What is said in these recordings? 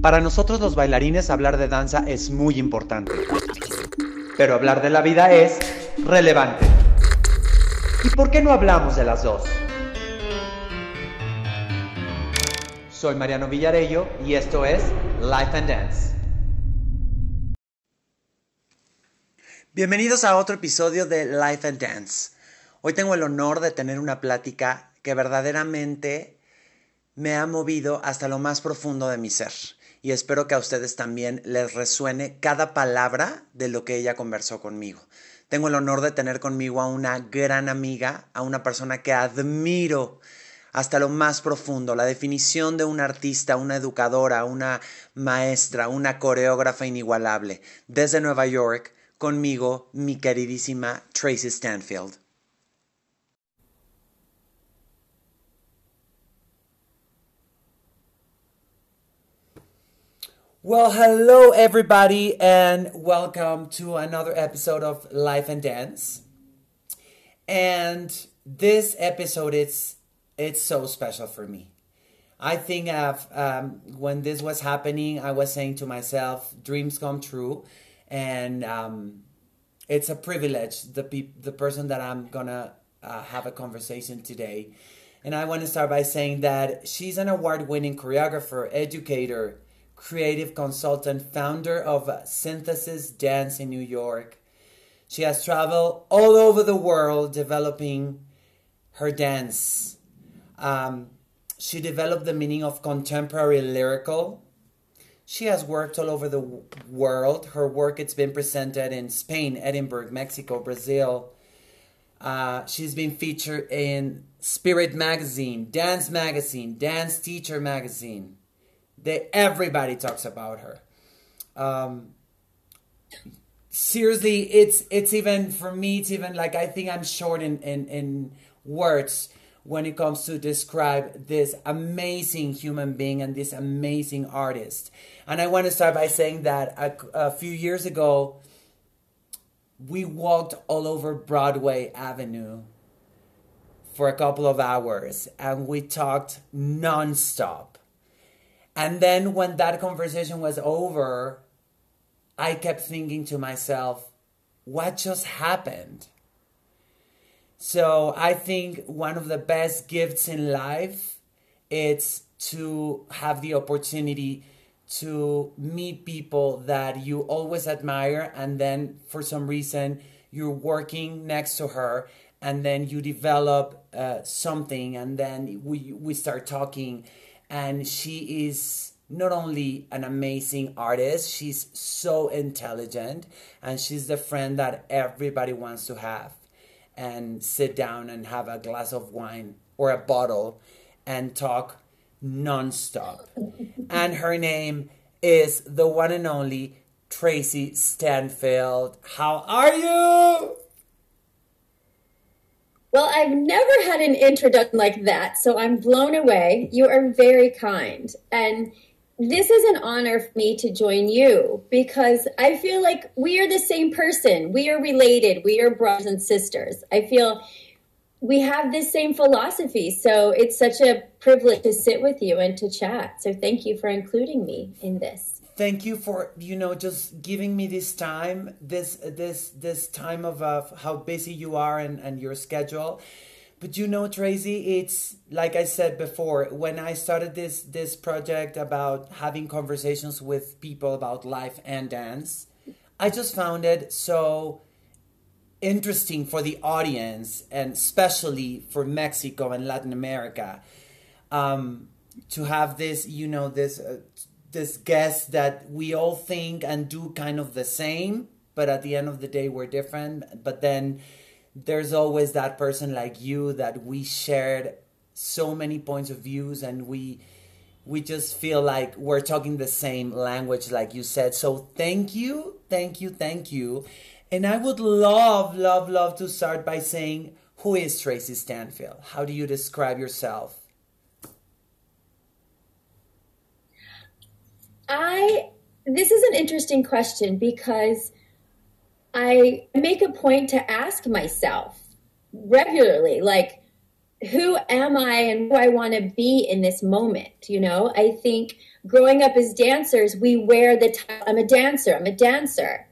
Para nosotros los bailarines hablar de danza es muy importante, pero hablar de la vida es relevante. ¿Y por qué no hablamos de las dos? Soy Mariano Villarello y esto es Life and Dance. Bienvenidos a otro episodio de Life and Dance. Hoy tengo el honor de tener una plática que verdaderamente me ha movido hasta lo más profundo de mi ser. Y espero que a ustedes también les resuene cada palabra de lo que ella conversó conmigo. Tengo el honor de tener conmigo a una gran amiga, a una persona que admiro hasta lo más profundo, la definición de un artista, una educadora, una maestra, una coreógrafa inigualable. Desde Nueva York, conmigo, mi queridísima Tracy Stanfield. Well, hello everybody, and welcome to another episode of Life and Dance. And this episode is it's so special for me. I think of um, when this was happening, I was saying to myself, "Dreams come true," and um, it's a privilege. The pe- the person that I'm gonna uh, have a conversation today, and I want to start by saying that she's an award-winning choreographer, educator creative consultant, founder of Synthesis Dance in New York. She has traveled all over the world developing her dance. Um, she developed the meaning of contemporary lyrical. She has worked all over the world. Her work it's been presented in Spain, Edinburgh, Mexico, Brazil. Uh, she's been featured in Spirit Magazine, Dance Magazine, Dance Teacher Magazine. They, everybody talks about her. Um, seriously, it's it's even for me. It's even like I think I'm short in in, in words when it comes to describe this amazing human being and this amazing artist. And I want to start by saying that a, a few years ago, we walked all over Broadway Avenue for a couple of hours and we talked nonstop and then when that conversation was over, I kept thinking to myself, what just happened? So I think one of the best gifts in life is to have the opportunity to meet people that you always admire and then for some reason you're working next to her and then you develop uh, something and then we we start talking and she is not only an amazing artist, she's so intelligent, and she's the friend that everybody wants to have and sit down and have a glass of wine or a bottle and talk nonstop. and her name is the one and only Tracy Stanfield. How are you? Well, I've never had an introduction like that, so I'm blown away. You are very kind. And this is an honor for me to join you because I feel like we are the same person. We are related. We are brothers and sisters. I feel we have this same philosophy. So it's such a privilege to sit with you and to chat. So thank you for including me in this thank you for you know just giving me this time this this this time of uh, how busy you are and, and your schedule. But you know tracy it's like i said before when i started this this project about having conversations with people about life and dance i just found it so interesting for the audience and especially for mexico and latin america um, to have this you know this uh, this guess that we all think and do kind of the same, but at the end of the day, we're different. But then there's always that person like you that we shared so many points of views and we we just feel like we're talking the same language like you said. So thank you thank you thank you. And i would love love love to start by saying who is tracy stanfield? How do you describe yourself I this is an interesting question because I make a point to ask myself regularly, like, who am I and who I want to be in this moment? You know, I think growing up as dancers, we wear the I'm a dancer, I'm a dancer.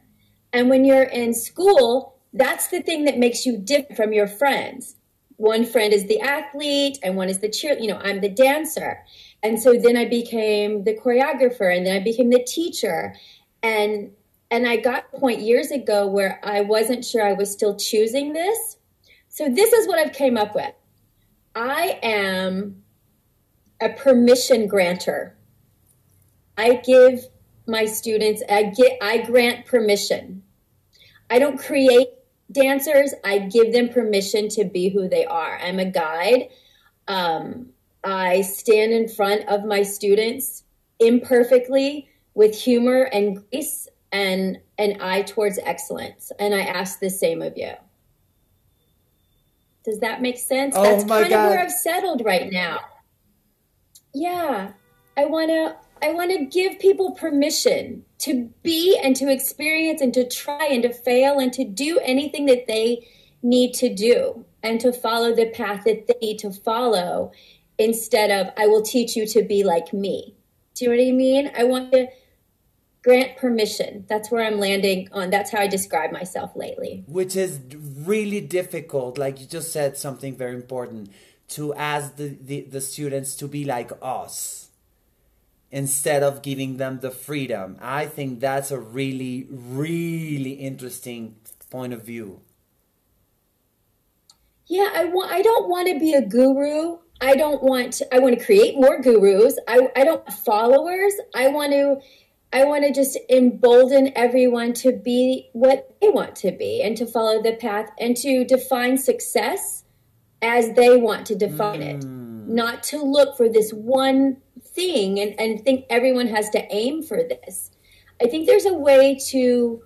And when you're in school, that's the thing that makes you different from your friends. One friend is the athlete and one is the cheer, you know, I'm the dancer. And so then I became the choreographer and then I became the teacher. And and I got a point years ago where I wasn't sure I was still choosing this. So this is what I've came up with. I am a permission granter. I give my students I get I grant permission. I don't create dancers. I give them permission to be who they are. I'm a guide. Um, I stand in front of my students imperfectly with humor and grace and an eye towards excellence. And I ask the same of you. Does that make sense? Oh That's kind God. of where I've settled right now. Yeah. I want to I want to give people permission to be and to experience and to try and to fail and to do anything that they need to do and to follow the path that they need to follow instead of I will teach you to be like me. Do you know what I mean? I want to grant permission. That's where I'm landing on. That's how I describe myself lately. which is really difficult like you just said something very important to ask the, the, the students to be like us instead of giving them the freedom i think that's a really really interesting point of view Yeah, I want I don't want to be a guru. I don't want to, I want to create more gurus. I I don't want followers. I want to I want to just embolden everyone to be what they want to be and to follow the path and to define success as they want to define it. Mm. Not to look for this one thing and, and think everyone has to aim for this. I think there's a way to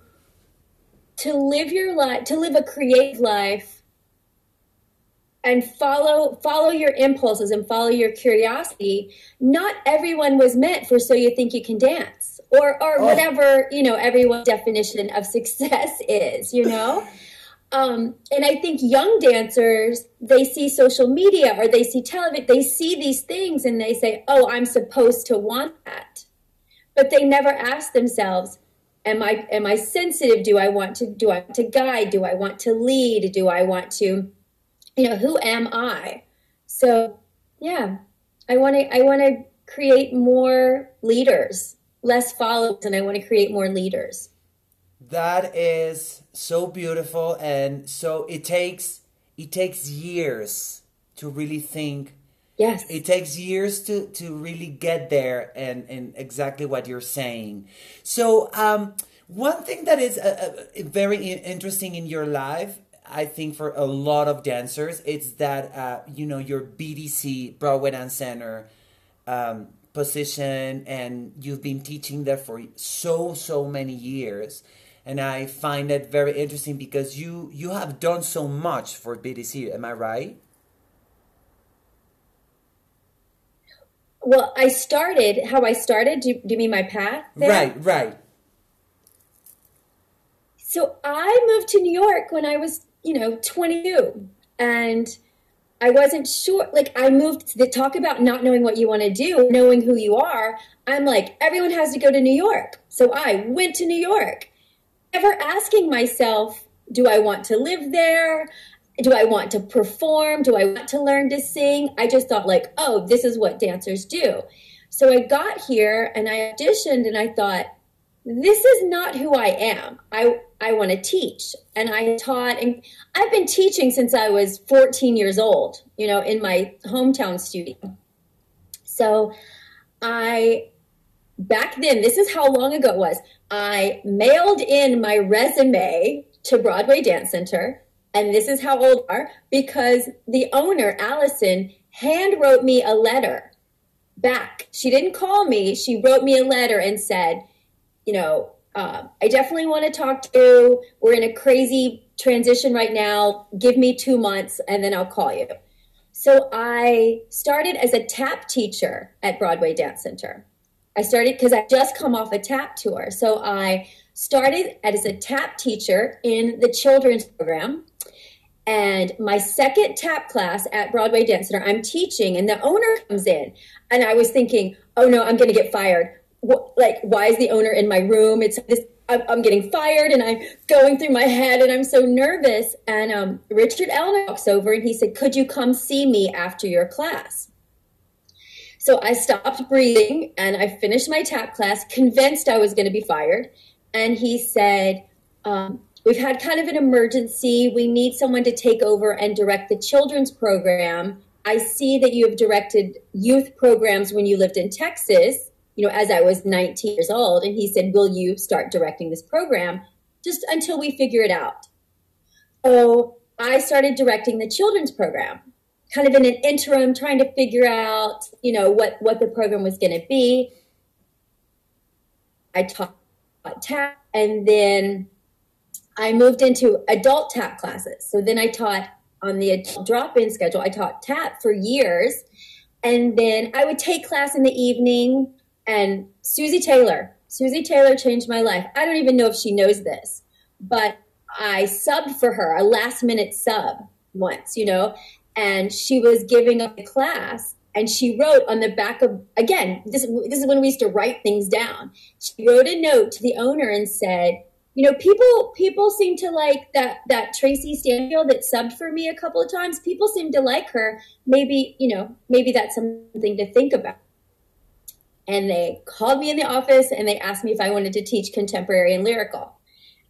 to live your life to live a creative life and follow follow your impulses and follow your curiosity. Not everyone was meant for so you think you can dance or or Oh. whatever you know everyone's definition of success is you know? Um, and i think young dancers they see social media or they see television they see these things and they say oh i'm supposed to want that. But they never ask themselves am i am i sensitive? Do i want to do i want to guide? Do i want to lead? Do i want to you know who am i? So yeah i want to i want to create more leaders less followers and i want to create more leaders. That is so beautiful and so it takes it takes years to really think. Yes. It takes years to to really get there and and exactly what you're saying. So um one thing that is uh, uh, very interesting in your life i think for a lot of dancers it's that uh you know your bdc broadway dance center um position and you've been teaching there for so so many years. And i find that very interesting because you you have done so much for bdc am i right? Well i started how i started do you, do you mean my path there? right right. So I moved to New York when I was, you know, 22. And I wasn't sure. Like, I moved to talk about not knowing what you want to do, knowing who you are. I'm like, everyone has to go to New York. So I went to New York, never asking myself, do I want to live there? Do I want to perform? Do I want to learn to sing? I just thought, like, oh, this is what dancers do. So I got here and I auditioned and I thought, this is not who I am. I I want to teach. And I taught and I've been teaching since I was 14 years old, you know, in my hometown studio. So I back then, this is how long ago it was. I mailed in my resume to Broadway Dance Center, and this is how old are because the owner, Allison, hand wrote me a letter back. She didn't call me. She wrote me a letter and said, you know, uh, I definitely want to talk to. We're in a crazy transition right now. Give me two months and then I'll call you. So I started as a tap teacher at Broadway Dance Center. I started because I just come off a tap tour. So I started as a tap teacher in the children's program. And my second tap class at Broadway Dance Center, I'm teaching, and the owner comes in, and I was thinking, "Oh no, I'm going to get fired." Like, why is the owner in my room? It's this. I'm, I'm, getting fired, and I'm going through my head, and I'm so nervous. And um, Richard Ellner walks over, and he said, "Could you come see me after your class?" So I stopped breathing, and I finished my tap class, convinced I was going to be fired. And he said. Um, we've had kind of an emergency. We need someone to take over and direct the children's program. I see that you have directed youth programs when you lived in Texas, you know, as I was 19 years old. And he said, Will you start directing this program just until we figure it out? So I started directing the children's program, kind of in an interim, trying to figure out, you know, what, what the program was going to be. I taught tap and then I moved into adult tap classes. So then I taught on the drop in schedule, I taught tap for years. And then I would take class in the evening. And Suzi Taylor, Suzi Taylor changed my life. I don't even know if she knows this, but I subbed for her, a last minute sub once, you know, and she was giving a class and she wrote on the back of again this this is when we used to write things down she wrote a note to the owner and said you know, people people seem to like that that Tracy Stanfield that subbed for me a couple of times. People seem to like her. Maybe you know, maybe that's something to think about. And they called me in the office and they asked me if I wanted to teach contemporary and lyrical.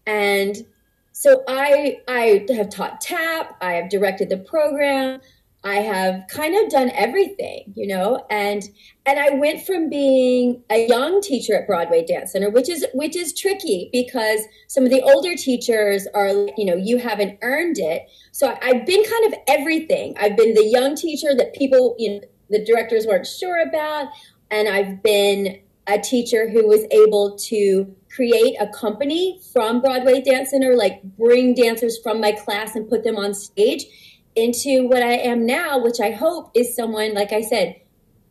And so I I have taught tap. I have directed the program. I have kind of done everything, you know, and and I went from being a young teacher at Broadway Dance Center, which is which is tricky because some of the older teachers are, you know, you haven't earned it. So I've been kind of everything. I've been the young teacher that people, you know, the directors weren't sure about, and I've been a teacher who was able to create a company from Broadway Dance Center, like bring dancers from my class and put them on stage into what I am now, which I hope is someone, like I said,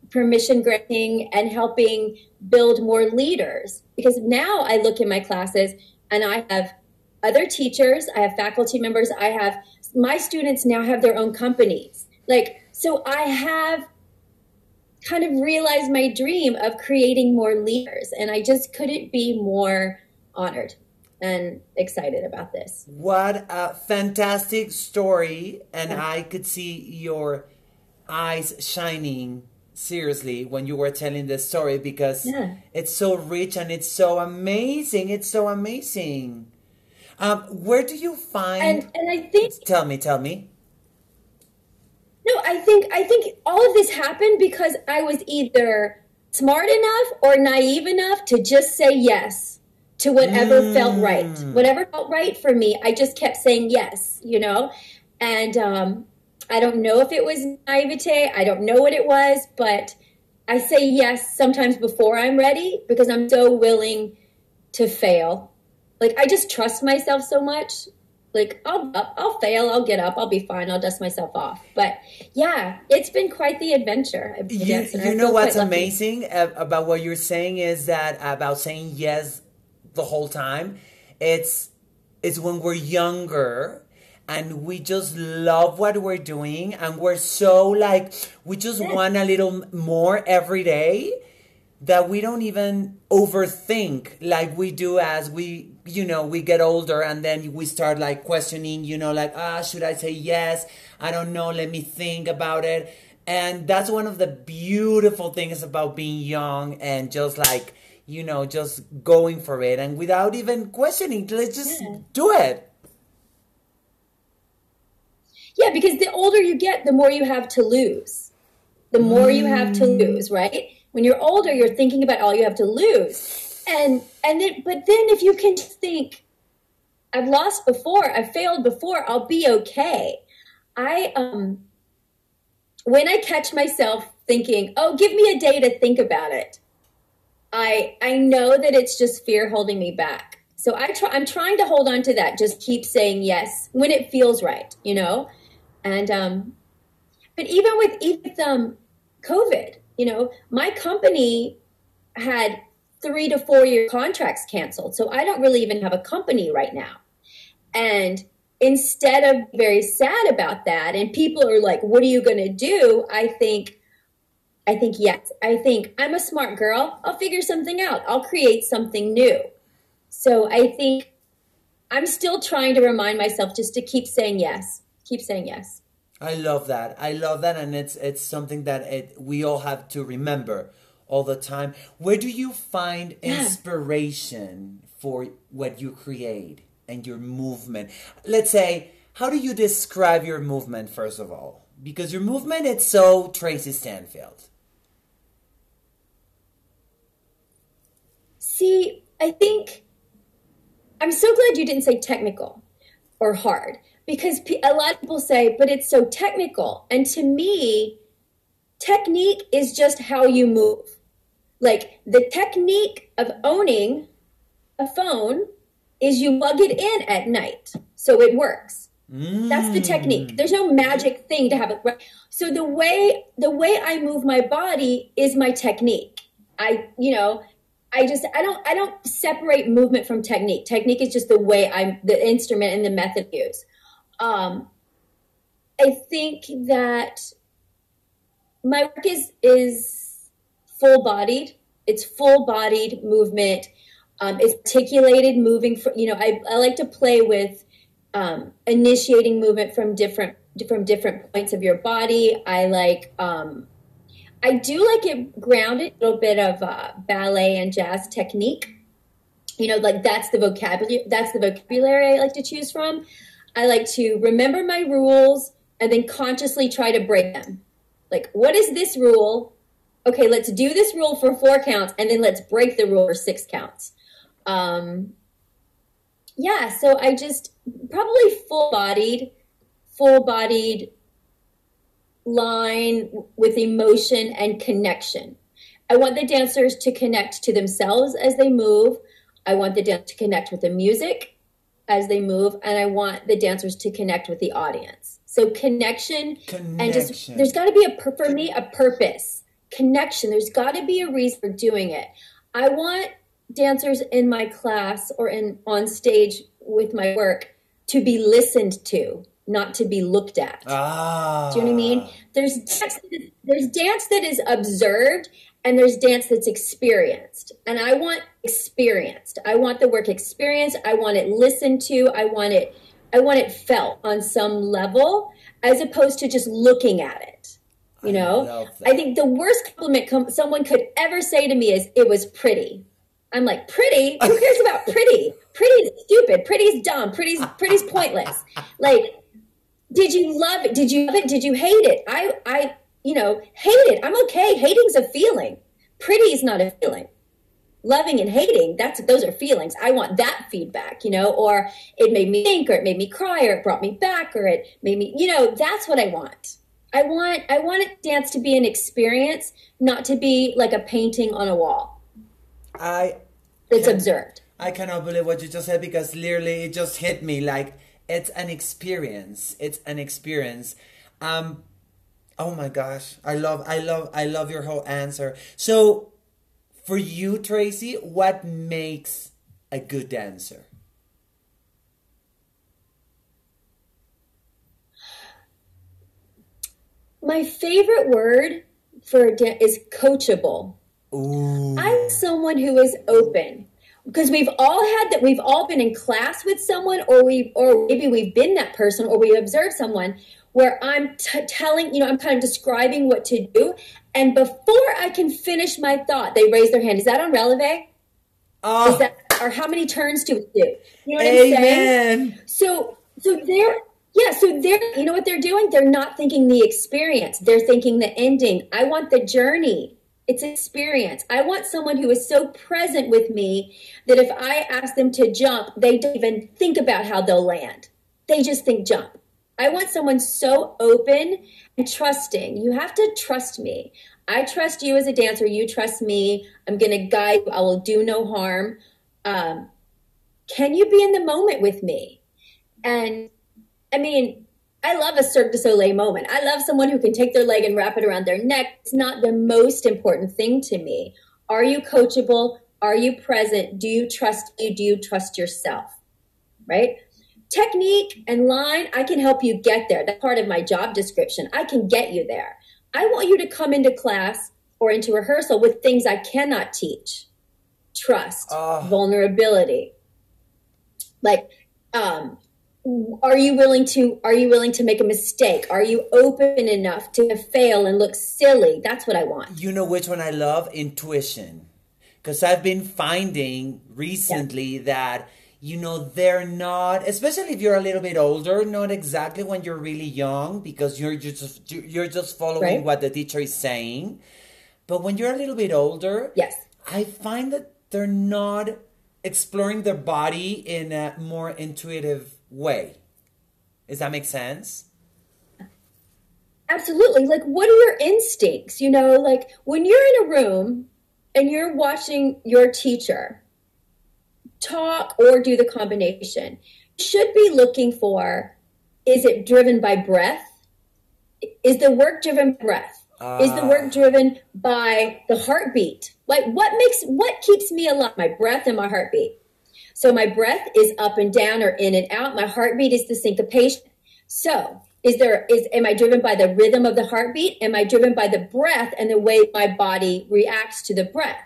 permission granting and helping build more leaders. Because now I look in my classes and I have other teachers, I have faculty members, I have my students now have their own companies. Like, so I have kind of realized my dream of creating more leaders, and I just couldn't be more honored and excited about this. What a fantastic story. And I could see your eyes shining seriously when you were telling this story because yeah. it's so rich and it's so amazing. It's so amazing. Um, where do you find and, and I think tell me, tell me. No, I think I think all of this happened because I was either smart enough or naive enough to just say yes to whatever mm. felt right. Whatever felt right for me, I just kept saying yes, you know? And um, I don't know if it was naivete, I don't know what it was, but I say yes sometimes before I'm ready because I'm so willing to fail. Like I just trust myself so much. Like I'll I'll fail, I'll get up, I'll be fine, I'll dust myself off. But yeah, it's been quite the adventure. You, you know what's amazing about what you're saying is that about saying yes the whole time. It's it's when we're younger and we just love what we're doing and we're so like we just want a little more every day that we don't even overthink like we do as we you know we get older and then we start like questioning you know like ah should i say yes i don't know let me think about it and that's one of the beautiful things about being young and just like you know, just going for it and without even questioning. Let's just yeah. do it. Yeah, because the older you get, the more you have to lose. The more mm. you have to mm. lose, right? When you're older, you're thinking about all you have to lose. And and then but then if you can think I've lost before, I've failed before, I'll be okay. I um when I catch myself thinking, "Oh, give me a day to think about it." I I know that it's just fear holding me back. So I try I'm trying to hold on to that. Just keep saying yes when it feels right, you know? And um but even with even um COVID, you know, my company had 3 to 4 year contracts canceled. So I don't really even have a company right now. And instead of very sad about that and people are like what are you going to do? I think i think yes. I think i'm a smart girl. I'll figure something out. I'll create something new. So i think i'm still trying to remind myself just to keep saying yes. Keep saying yes. I love that. I love that and it's it's something that it, we all have to remember all the time where do you find inspiration for what you create and your movement. Let's say, how do you describe your movement first of all? Because your movement it's so Tracy Stanfield. See, I think I'm so glad you didn't say technical or hard because a lot of people say, but it's so technical. And to me, technique is just how you move. Like the technique of owning a phone is you plug it in at night so it works. Mm. That's the technique. Mm. There's no magic thing to have it right. So the way the way I move my body is my technique. I you know I just I don't I don't separate movement from technique. Technique is just the way I'm the instrument and the method used. Um, I think that my work is is full bodied. It's full bodied movement um, it's articulated moving you know, I, I like to play with um, initiating movement from different from different points of your body. I like um, I do like it grounded a little bit of uh, ballet and jazz technique. You know, like that's the vocabulary that's the vocabulary I like to choose from. I like to remember my rules and then consciously try to break them. Like, what is this rule? Okay, let's do this rule for four counts and then let's break the rule for six counts um, yeah, so I just probably full bodied, full bodied line with emotion and connection. I want the dancers to connect to themselves as they move. I want the dance to connect with the music as they move, and I want the dancers to connect with the audience. So connection, connection. and just there's got to be a for me a purpose, connection. There's got to be a reason for doing it. I want dancers in my class or in on stage with my work to be listened to, not to be looked at. Ah. Do you know what I mean? There's dance, there's dance that is observed and there's dance that's experienced. And I want experienced. I want the work experienced. I want it listened to. I want it I want it felt on some level as opposed to just looking at it. You know, I, I think the worst compliment com- someone could ever say to me is, "It was pretty." I'm like, pretty? Who cares about pretty? Pretty's stupid. Pretty's dumb. Pretty's pretty's pointless. Like, did you love it? Did you love it? Did you hate it? I I you know, hate it. I'm okay. Hating's a feeling. Pretty is not a feeling. Loving and hating, that's those are feelings. I want that feedback, you know, or it made me think, or it made me cry, or it brought me back, or it made me, you know, that's what I want. I want I want dance to be an experience, not to be like a painting on a wall. I it's can, observed. I cannot believe what you just said because literally it just hit me like it's an experience. It's an experience. Um oh my gosh. I love I love I love your whole answer. So for you, Tracy, what makes a good dancer? My favorite word for is coachable. Ooh. I'm someone who is open because we've all had that we've all been in class with someone or we or maybe we've been that person or we observed someone where I'm t- telling, you know, I'm kind of describing what to do and before I can finish my thought, they raise their hand. Is that on releve? Oh. Is that or how many turns do we do? You know what Amen. I'm saying? So so they're yeah, so they're you know what they're doing? They're not thinking the experience. They're thinking the ending. I want the journey. It's experience. I want someone who is so present with me that if I ask them to jump, they don't even think about how they'll land. They just think jump. I want someone so open and trusting. You have to trust me. I trust you as a dancer. You trust me. I'm going to guide you. I will do no harm. Um, can you be in the moment with me? And I mean, I love a Cirque du Soleil moment. I love someone who can take their leg and wrap it around their neck. It's not the most important thing to me. Are you coachable? Are you present? Do you trust you? Do you trust yourself? Right? technique and line, I can help you get there. That's part of my job description. I can get you there. I want you to come into class or into rehearsal with things I cannot teach trust, oh. vulnerability. Like, um, are you willing to are you willing to make a mistake? Are you open enough to fail and look silly? That's what i want. You know which one i love? Intuition. Because i've been finding recently yeah. that you know they're not especially if you're a little bit older not exactly when you're really young because you're just you're just following right. what the teacher is saying. But when you're a little bit older yes. I find that they're not exploring their body in a more intuitive way. Does that make sense? Absolutely. Like, what are your instincts? You know, like when you're in a room and you're watching your teacher talk or do the combination, you should be looking for is it driven by breath? Is the work driven by breath? Uh, is the work ah. driven by the heartbeat? Like, what makes, what keeps me alive? My breath and my heartbeat. So my breath is up and down or in and out. My heartbeat is the syncopation. So is there is am I driven by the rhythm of the heartbeat? Am I driven by the breath and the way my body reacts to the breath?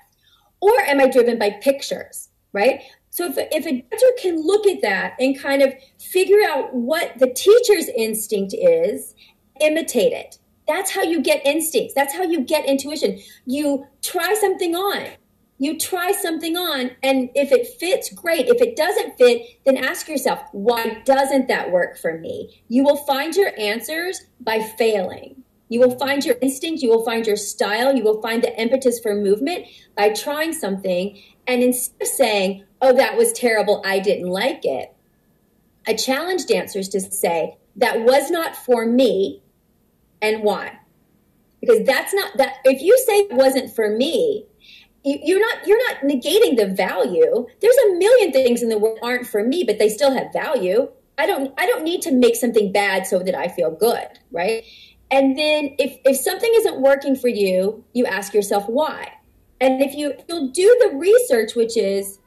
Or am I driven by pictures, right? So if, if a dancer can look at that and kind of figure out what the teacher's instinct is, imitate it. That's how you get instincts. That's how you get intuition. You try something on you try something on and if it fits great. If it doesn't fit then ask yourself why doesn't that work for me? You will find your answers by failing. You will find your instinct you will find your style you will find the impetus for movement by trying something and instead of saying oh that was terrible i didn't like it i challenge dancers to say that was not for me and why? Because that's not that if you say it wasn't for me you're not you're not negating the value. There's a million things in the world aren't for me but they still have value. I don't i don't need to make something bad so that i feel good right? And then if if something isn't working for you you ask yourself why. And if you you'll do the research which is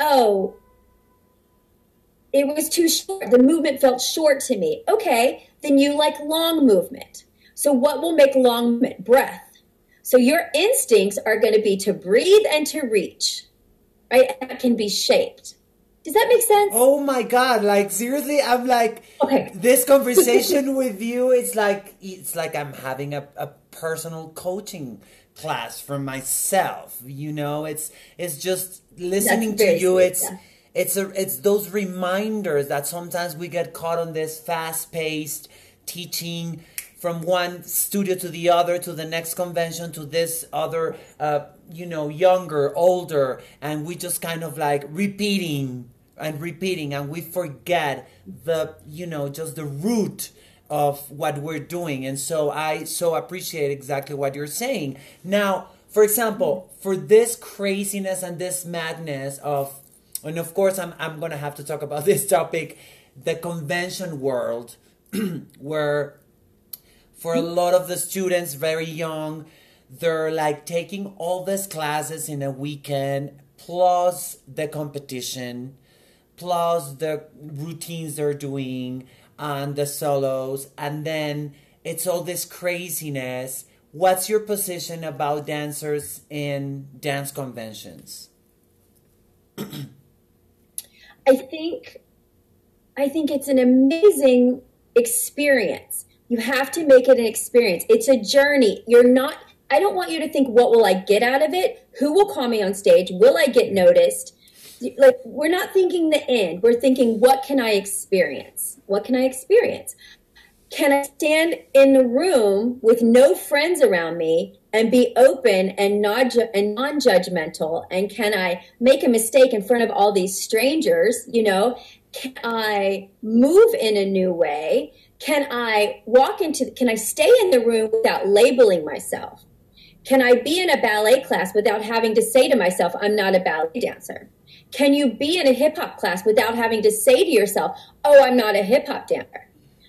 oh it was too short. The movement felt short to me. Okay then you like long movement. So what will make long movement? Breath so your instincts are going to be to breathe and to reach, right? That can be shaped. Does that make sense? Oh my god! Like seriously, I'm like, okay. This conversation with you, it's like it's like I'm having a, a personal coaching class for myself. You know, it's it's just listening to you. Sweet, it's yeah. it's a it's those reminders that sometimes we get caught on this fast paced teaching from one studio to the other to the next convention to this other uh, you know younger older and we just kind of like repeating and repeating and we forget the you know just the root of what we're doing. And so i so appreciate exactly what you're saying. Now for example for this craziness and this madness of and of course i'm, I'm gonna have to talk about this topic the convention world where for a lot of the students very young they're like taking all these classes in a weekend plus the competition plus the routines they're doing and the solos and then it's all this craziness. What's your position about dancers in dance conventions? I think i think it's an amazing experience you have to make it an experience. It's a journey. You're not, I don't want you to think, what will I get out of it? Who will call me on stage? Will I get noticed? Like, we're not thinking the end. We're thinking, what can I experience? What can I experience? Can I stand in the room with no friends around me and be open and not and non-judgmental? And can I make a mistake in front of all these strangers? You know, can I move in a new way? Can I walk into, can I stay in the room without labeling myself? Can I be in a ballet class without having to say to myself, I'm not a ballet dancer? Can you be in a hip hop class without having to say to yourself, oh, I'm not a hip hop dancer?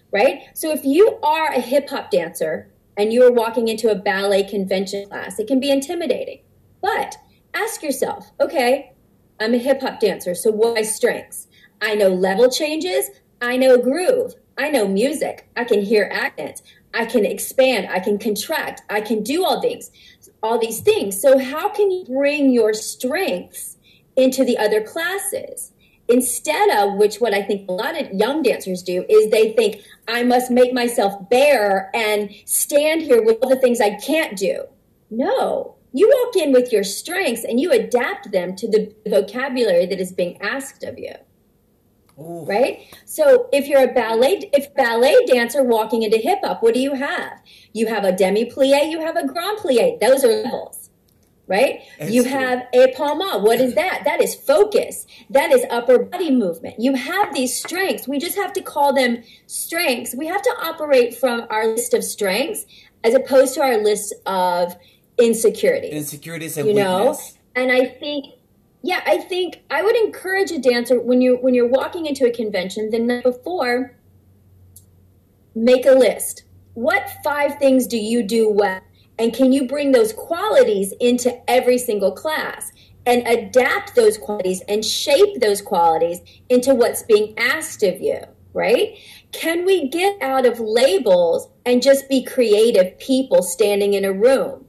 Right? So if you are a hip hop dancer and you are walking into a ballet convention class, it can be intimidating. But ask yourself, okay, I'm a hip hop dancer, so what are my strengths? I know level changes. I know groove. I know music. I can hear accents. I can expand. I can contract. I can do all things, all these things. So how can you bring your strengths into the other classes? Instead of which what I think a lot of young dancers do is they think I must make myself bare and stand here with all the things I can't do. No, you walk in with your strengths and you adapt them to the vocabulary that is being asked of you. Ooh. Right? So if you're a ballet if ballet dancer walking into hip hop, what do you have? You have a demi plie, you have a grand plie. Those are levels. Right? you have a pas mal. What is that? That is focus. That is upper body movement. You have these strengths. We just have to call them strengths. We have to operate from our list of strengths as opposed to our list of insecurities. Insecurities and you know? And I think yeah, I think I would encourage a dancer when you when you're walking into a convention the night before, make a list. What five things do you do well? And can you bring those qualities into every single class and adapt those qualities and shape those qualities into what's being asked of you, right? Can we get out of labels and just be creative people standing in a room,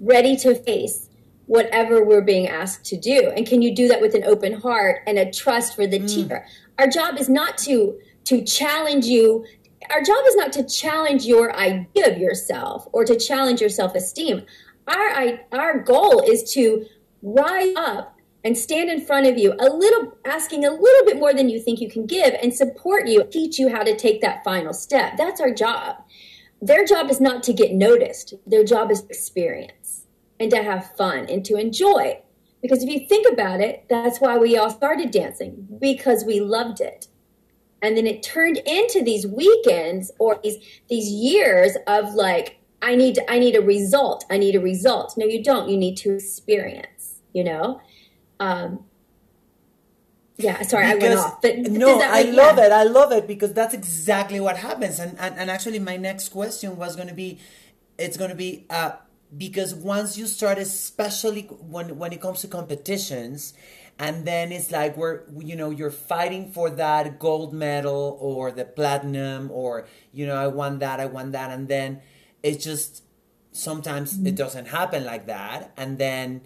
ready to face whatever we're being asked to do. And can you do that with an open heart and a trust for the mm. teacher? Our job is not to to challenge you. Our job is not to challenge your idea of yourself or to challenge your self-esteem. Our our goal is to rise up and stand in front of you a little asking a little bit more than you think you can give and support you teach you how to take that final step. That's our job. Their job is not to get noticed. Their job is experience and to have fun and to enjoy. Because if you think about it, that's why we all started dancing because we loved it. And then it turned into these weekends or these these years of like I need to, I need a result. I need a result. No, you don't. You need to experience, you know? Um, yeah, sorry, because, I went off. But no, I love yeah. it. I love it because that's exactly what happens. And, and and actually, my next question was going to be, it's going to be, uh, because once you start especially when when it comes to competitions and then it's like we're you know you're fighting for that gold medal or the platinum or you know i want that i want that and then it just sometimes mm-hmm. it doesn't happen like that and then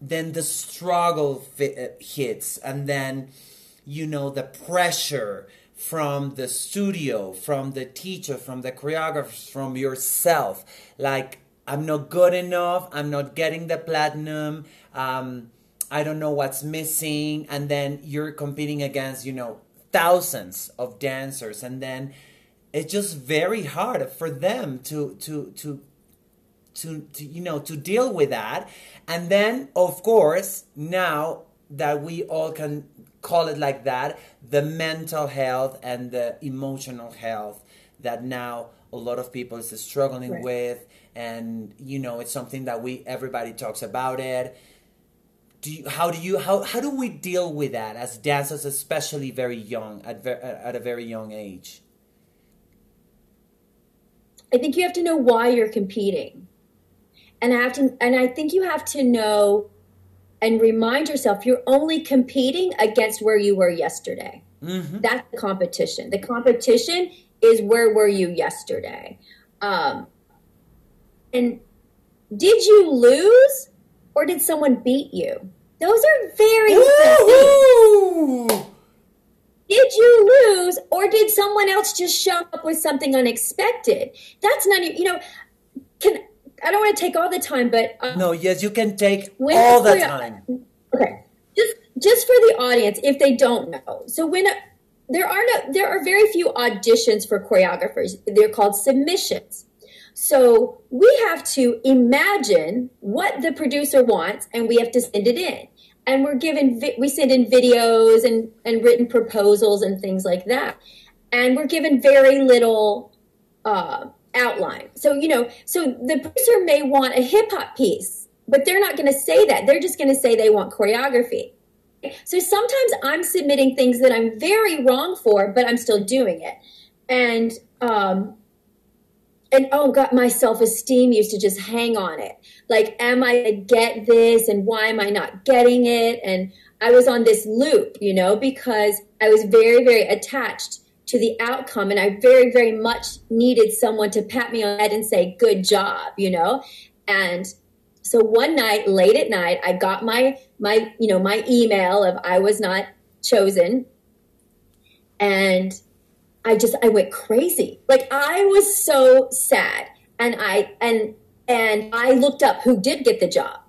then the struggle fi- uh, hits and then you know the pressure from the studio from the teacher from the choreographers from yourself like I'm not good enough. I'm not getting the platinum. Um, I don't know what's missing. And then you're competing against, you know, thousands of dancers. And then it's just very hard for them to, to, to, to, to you know, to deal with that. And then, of course, now that we all can call it like that, the mental health and the emotional health that now a lot of people is struggling right. with and you know it's something that we everybody talks about it. Do you, how do you how, how do we deal with that as dancers especially very young at, ver, at a very young age? I think you have to know why you're competing. And i have to and i think you have to know and remind yourself you're only competing against where you were yesterday. Mm-hmm. that's the competition. The competition is where were you yesterday? Um, and did you lose or did someone beat you? Those are very. Did you lose or did someone else just show up with something unexpected? That's not you know can I don't want to take all the time, but um, no, yes, you can take all the time. Okay, just just for the audience, if they don't know, so when there are no, there are very few auditions for choreographers. They're called submissions. So we have to imagine what the producer wants and we have to send it in. And we're given, we send in videos and, and written proposals and things like that. And we're given very little uh, outline. So, you know, so the producer may want a hip hop piece, but they're not going to say that. They're just going to say they want choreography. So sometimes I'm submitting things that I'm very wrong for, but I'm still doing it. And um, and oh god my self-esteem used to just hang on it like am i to get this and why am i not getting it and I was on this loop, you know, because I was very, very attached to the outcome and I very, very much needed someone to pat me on the head and say, good job, you know? And so one night, late at night, I got my, my, you know, my email of I was not chosen. And I just, I went crazy. Like I was so sad. And I, and, and I looked up who did get the job.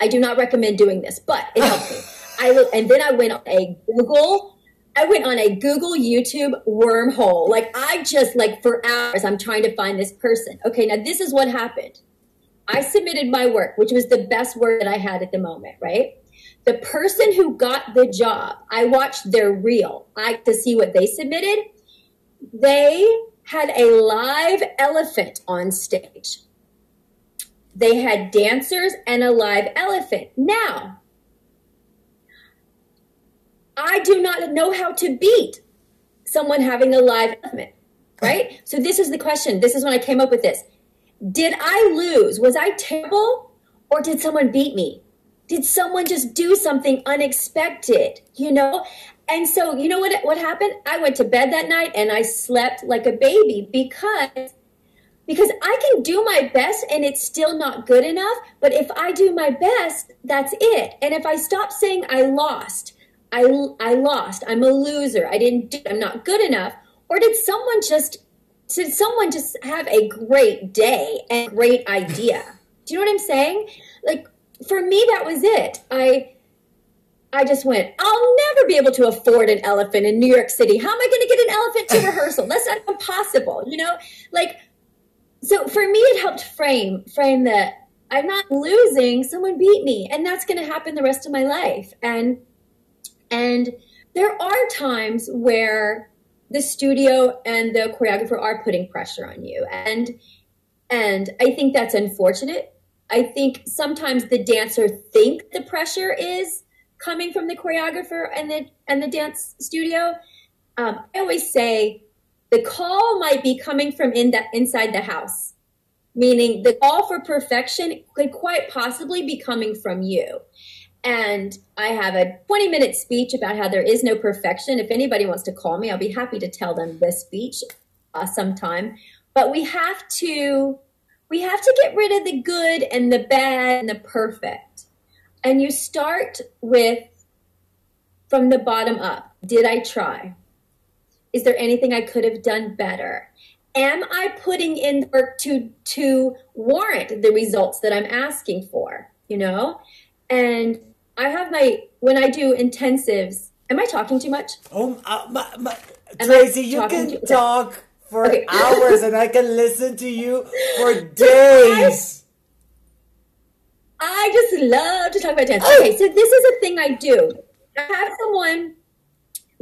I do not recommend doing this, but it helped me. I look, and then I went on a Google. I went on a Google YouTube wormhole. Like I just like for hours, I'm trying to find this person. Okay, now this is what happened. I submitted my work, which was the best work that I had at the moment, right? The person who got the job, I watched their reel I to see what they submitted. They had a live elephant on stage. They had dancers and a live elephant. Now, I do not know how to beat someone having a live elephant, right? so this is the question. This is when I came up with this. Did I lose? Was I terrible or did someone beat me? Did someone just do something unexpected, you know? And so, you know what what happened? I went to bed that night and I slept like a baby because because I can do my best and it's still not good enough, but if I do my best, that's it. And if I stop saying I lost, I, I lost. I'm a loser. I didn't do, I'm not good enough. Or did someone just, did someone just have a great day and great idea? Do you know what I'm saying? Like, for me, that was it. I, I just went, I'll never be able to afford an elephant in New York City. How am I going to get an elephant to rehearsal? That's not impossible, you know? Like, so for me, it helped frame, frame that I'm not losing. Someone beat me, and that's going to happen the rest of my life. And and there are times where the studio and the choreographer are putting pressure on you. And and I think that's unfortunate. I think sometimes the dancer think the pressure is coming from the choreographer and the and the dance studio. Um, I always say the call might be coming from in the inside the house, meaning the call for perfection could quite possibly be coming from you. And I have a 20 minute speech about how there is no perfection. If anybody wants to call me, I'll be happy to tell them this speech uh, sometime. But we have to we have to get rid of the good and the bad and the perfect. And you start with from the bottom up. Did I try? Is there anything I could have done better? Am I putting in work to to warrant the results that I'm asking for? You know? And I have my when I do intensives. Am I talking too much? Oh, uh, my, my, Tracy, you can talk for okay. hours, and I can listen to you for days. I, just love to talk about dance. Oh. Okay, so this is a thing I do. I have someone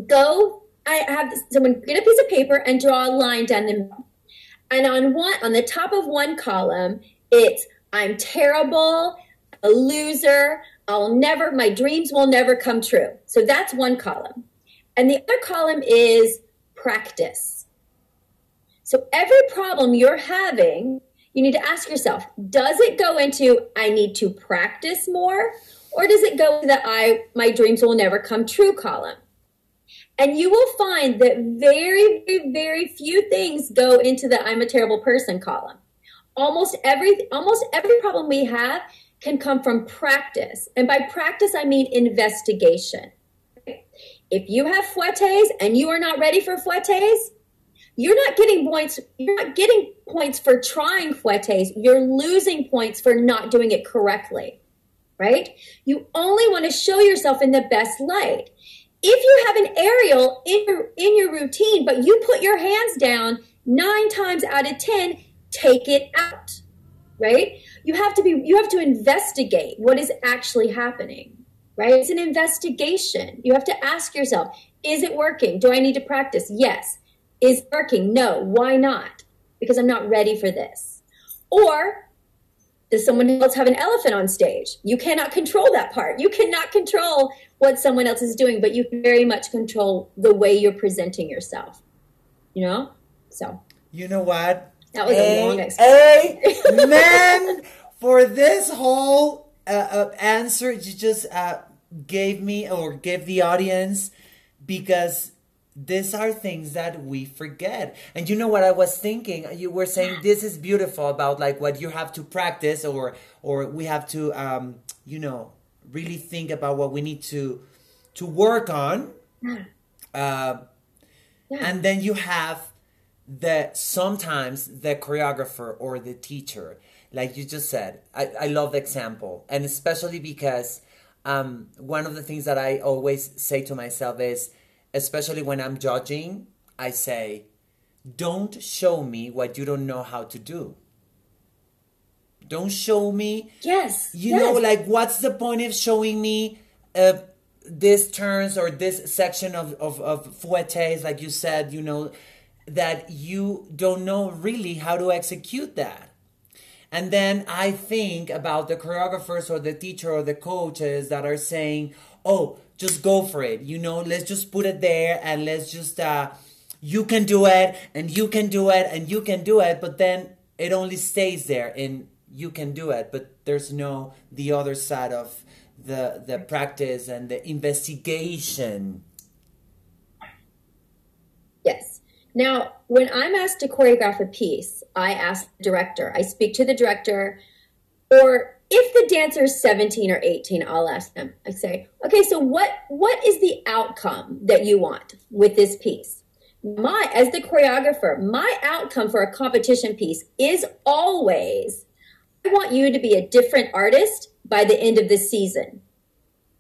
go. I have someone get a piece of paper and draw a line down the middle, and on one on the top of one column, it's I'm terrible, a loser, I'll never, my dreams will never come true. So that's one column. And the other column is practice. So every problem you're having, you need to ask yourself, does it go into I need to practice more? Or does it go into the I my dreams will never come true column? And you will find that very, very, very few things go into the I'm a terrible person column. Almost every almost every problem we have can come from practice. And by practice, I mean investigation. If you have fouettes and you are not ready for fouettes, you're not getting points. You're not getting points for trying fouettes. You're losing points for not doing it correctly, right? You only want to show yourself in the best light. If you have an aerial in your in your routine, but you put your hands down nine times out of ten, take it out, right? you have to be you have to investigate what is actually happening right it's an investigation you have to ask yourself is it working do i need to practice yes is working. No why not? Because i'm not ready for this. Or does someone else have an elephant on stage? You cannot control that part. You cannot control what someone else is doing but you can very much control the way you're presenting yourself. You know? So. You know what? That was a, a long explanation. Amen for this whole uh, uh, answer. You just uh, gave me or give the audience because these are things that we forget. And you know what I was thinking? You were saying this is beautiful about like what you have to practice or or we have to um, you know, really think about what we need to to work on. Uh, yeah. And then you have the sometimes the choreographer or the teacher, like you just said. I, I love the example. And especially because um, one of the things that I always say to myself is especially when I'm judging, I say, don't show me what you don't know how to do. Don't show me. Yes. You yes. know, like, what's the point of showing me uh, this turns or this section of, of, of fouettes, like you said, you know, that you don't know really how to execute that? And then I think about the choreographers or the teacher or the coaches that are saying, oh, just go for it. You know, let's just put it there and let's just, uh, you can do it and you can do it and you can do it. But then it only stays there and you can do it. But there's no, the other side of the, the practice and the investigation. Yes. Now, when I'm asked to choreograph a piece, I ask the director, I speak to the director, or if the dancer is 17 or 18 i'll ask them. I say okay so what what is the outcome that you want with this piece? My as the choreographer my outcome for a competition piece is always i want you to be a different artist by the end of the season.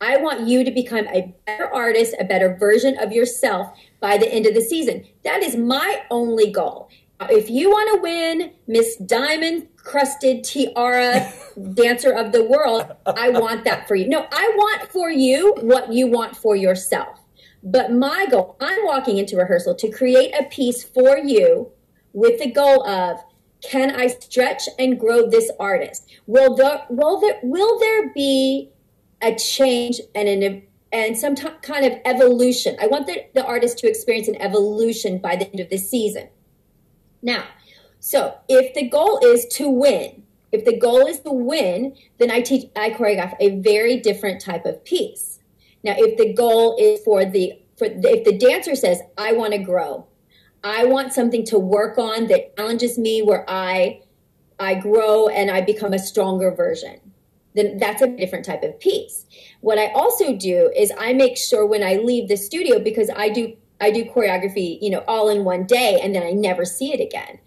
I want you to become a better artist a better version of yourself by the end of the season. That is my only goal if you want to win Miss Diamond Crusted Tiara Dancer of the World, I want that for you. No, I want for you what you want for yourself. But my goal, I'm walking into rehearsal to create a piece for you with the goal of can I stretch and grow this artist? Will there, will there will there be a change and an and some t- kind of evolution? I want the, the artist to experience an evolution by the end of the season. Now, so if the goal is to win, if the goal is to win, then I teach, I choreograph a very different type of piece. Now, if the goal is for the, for the, if the dancer says, I want to grow, I want something to work on that challenges me where I, I grow and I become a stronger version, then that's a different type of piece. What I also do is I make sure when I leave the studio, because I do I do choreography, you know, all in one day and then I never see it again.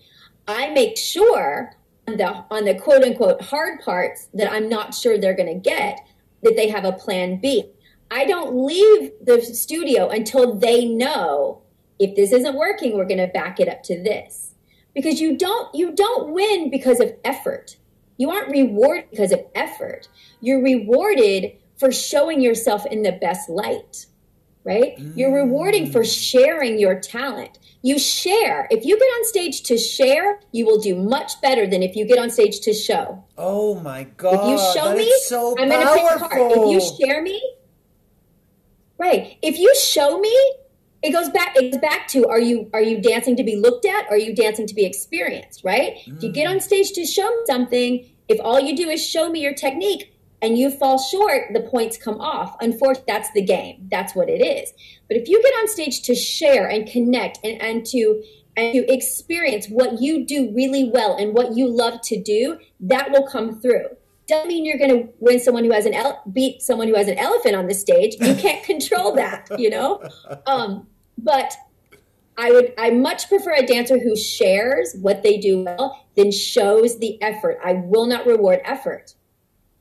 I make sure on the on the quote unquote hard parts that I'm not sure they're going to get that they have a plan B. I don't leave the studio until they know if this isn't working, we're going to back it up to this. Because you don't you don't win because of effort. You aren't rewarded because of effort. You're rewarded for showing yourself in the best light right? Mm. You're rewarding for sharing your talent. You share. If you get on stage to share, you will do much better than if you get on stage to show. Oh my god! If you show me, so I'm going to pick part. If you share me, right? If you show me, it goes back. It goes back to are you are you dancing to be looked at? Or are you dancing to be experienced? Right? Mm. If you get on stage to show something, if all you do is show me your technique, and you fall short, the points come off. Unfortunately, that's the game. That's what it is. But if you get on stage to share and connect and, and to and to experience what you do really well and what you love to do, that will come through. Doesn't mean you're going to win someone who has an ele- beat someone who has an elephant on the stage. You can't control that, you know. Um, but I would I much prefer a dancer who shares what they do well than shows the effort. I will not reward effort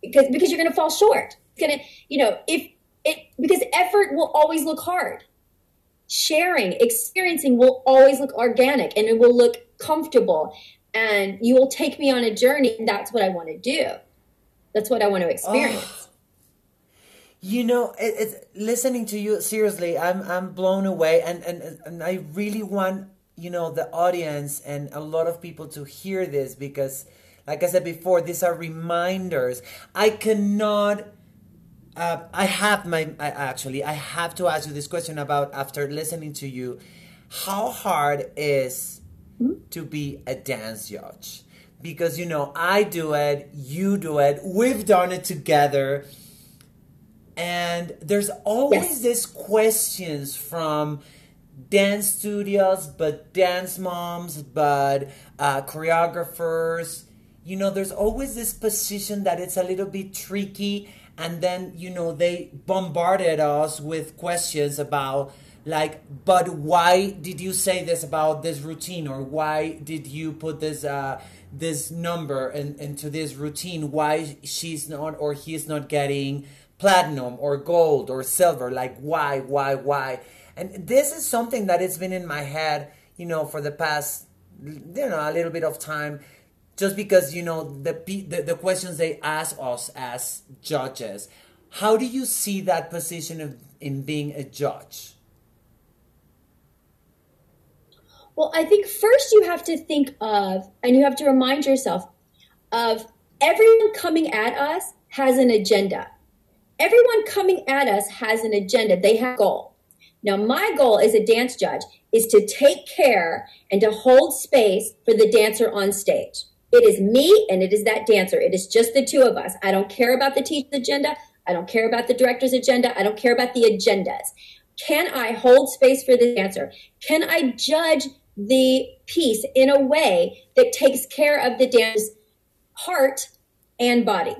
because because you're going to fall short. It's going to, you know, if it because effort will always look hard. Sharing, experiencing will always look organic and it will look comfortable and you will take me on a journey and that's what I want to do. That's what I want to experience. You know, it, it's listening to you seriously. I'm I'm blown away, and, and and I really want you know the audience and a lot of people to hear this because like I said before, these are reminders. I cannot. Uh, I have my. I actually, I have to ask you this question about after listening to you. How hard is to be a dance judge? Because you know, I do it, you do it, we've done it together. and there's always Yes. this questions from dance studios but dance moms but uh, choreographers you know there's always this position that it's a little bit tricky and then you know they bombarded us with questions about like but why did you say this about this routine? Or why did you put this uh this number in, into this routine? Why she's not or he's not getting platinum or gold or silver? Like why why why? And this is something that it's been in my head you know for the past you know a little bit of time just because you know the the, the questions they ask us as judges how do you see that position of in being a judge Well, I think first you have to think of, and you have to remind yourself of everyone coming at us has an agenda. Everyone coming at us has an agenda. They have a goal. Now, my goal as a dance judge is to take care and to hold space for the dancer on stage. It is me and it is that dancer. It is just the two of us. I don't care about the teacher's agenda. I don't care about the director's agenda. I don't care about the agendas. Can I hold space for the dancer? Can I judge the piece in a way that takes care of the dancer's heart and body?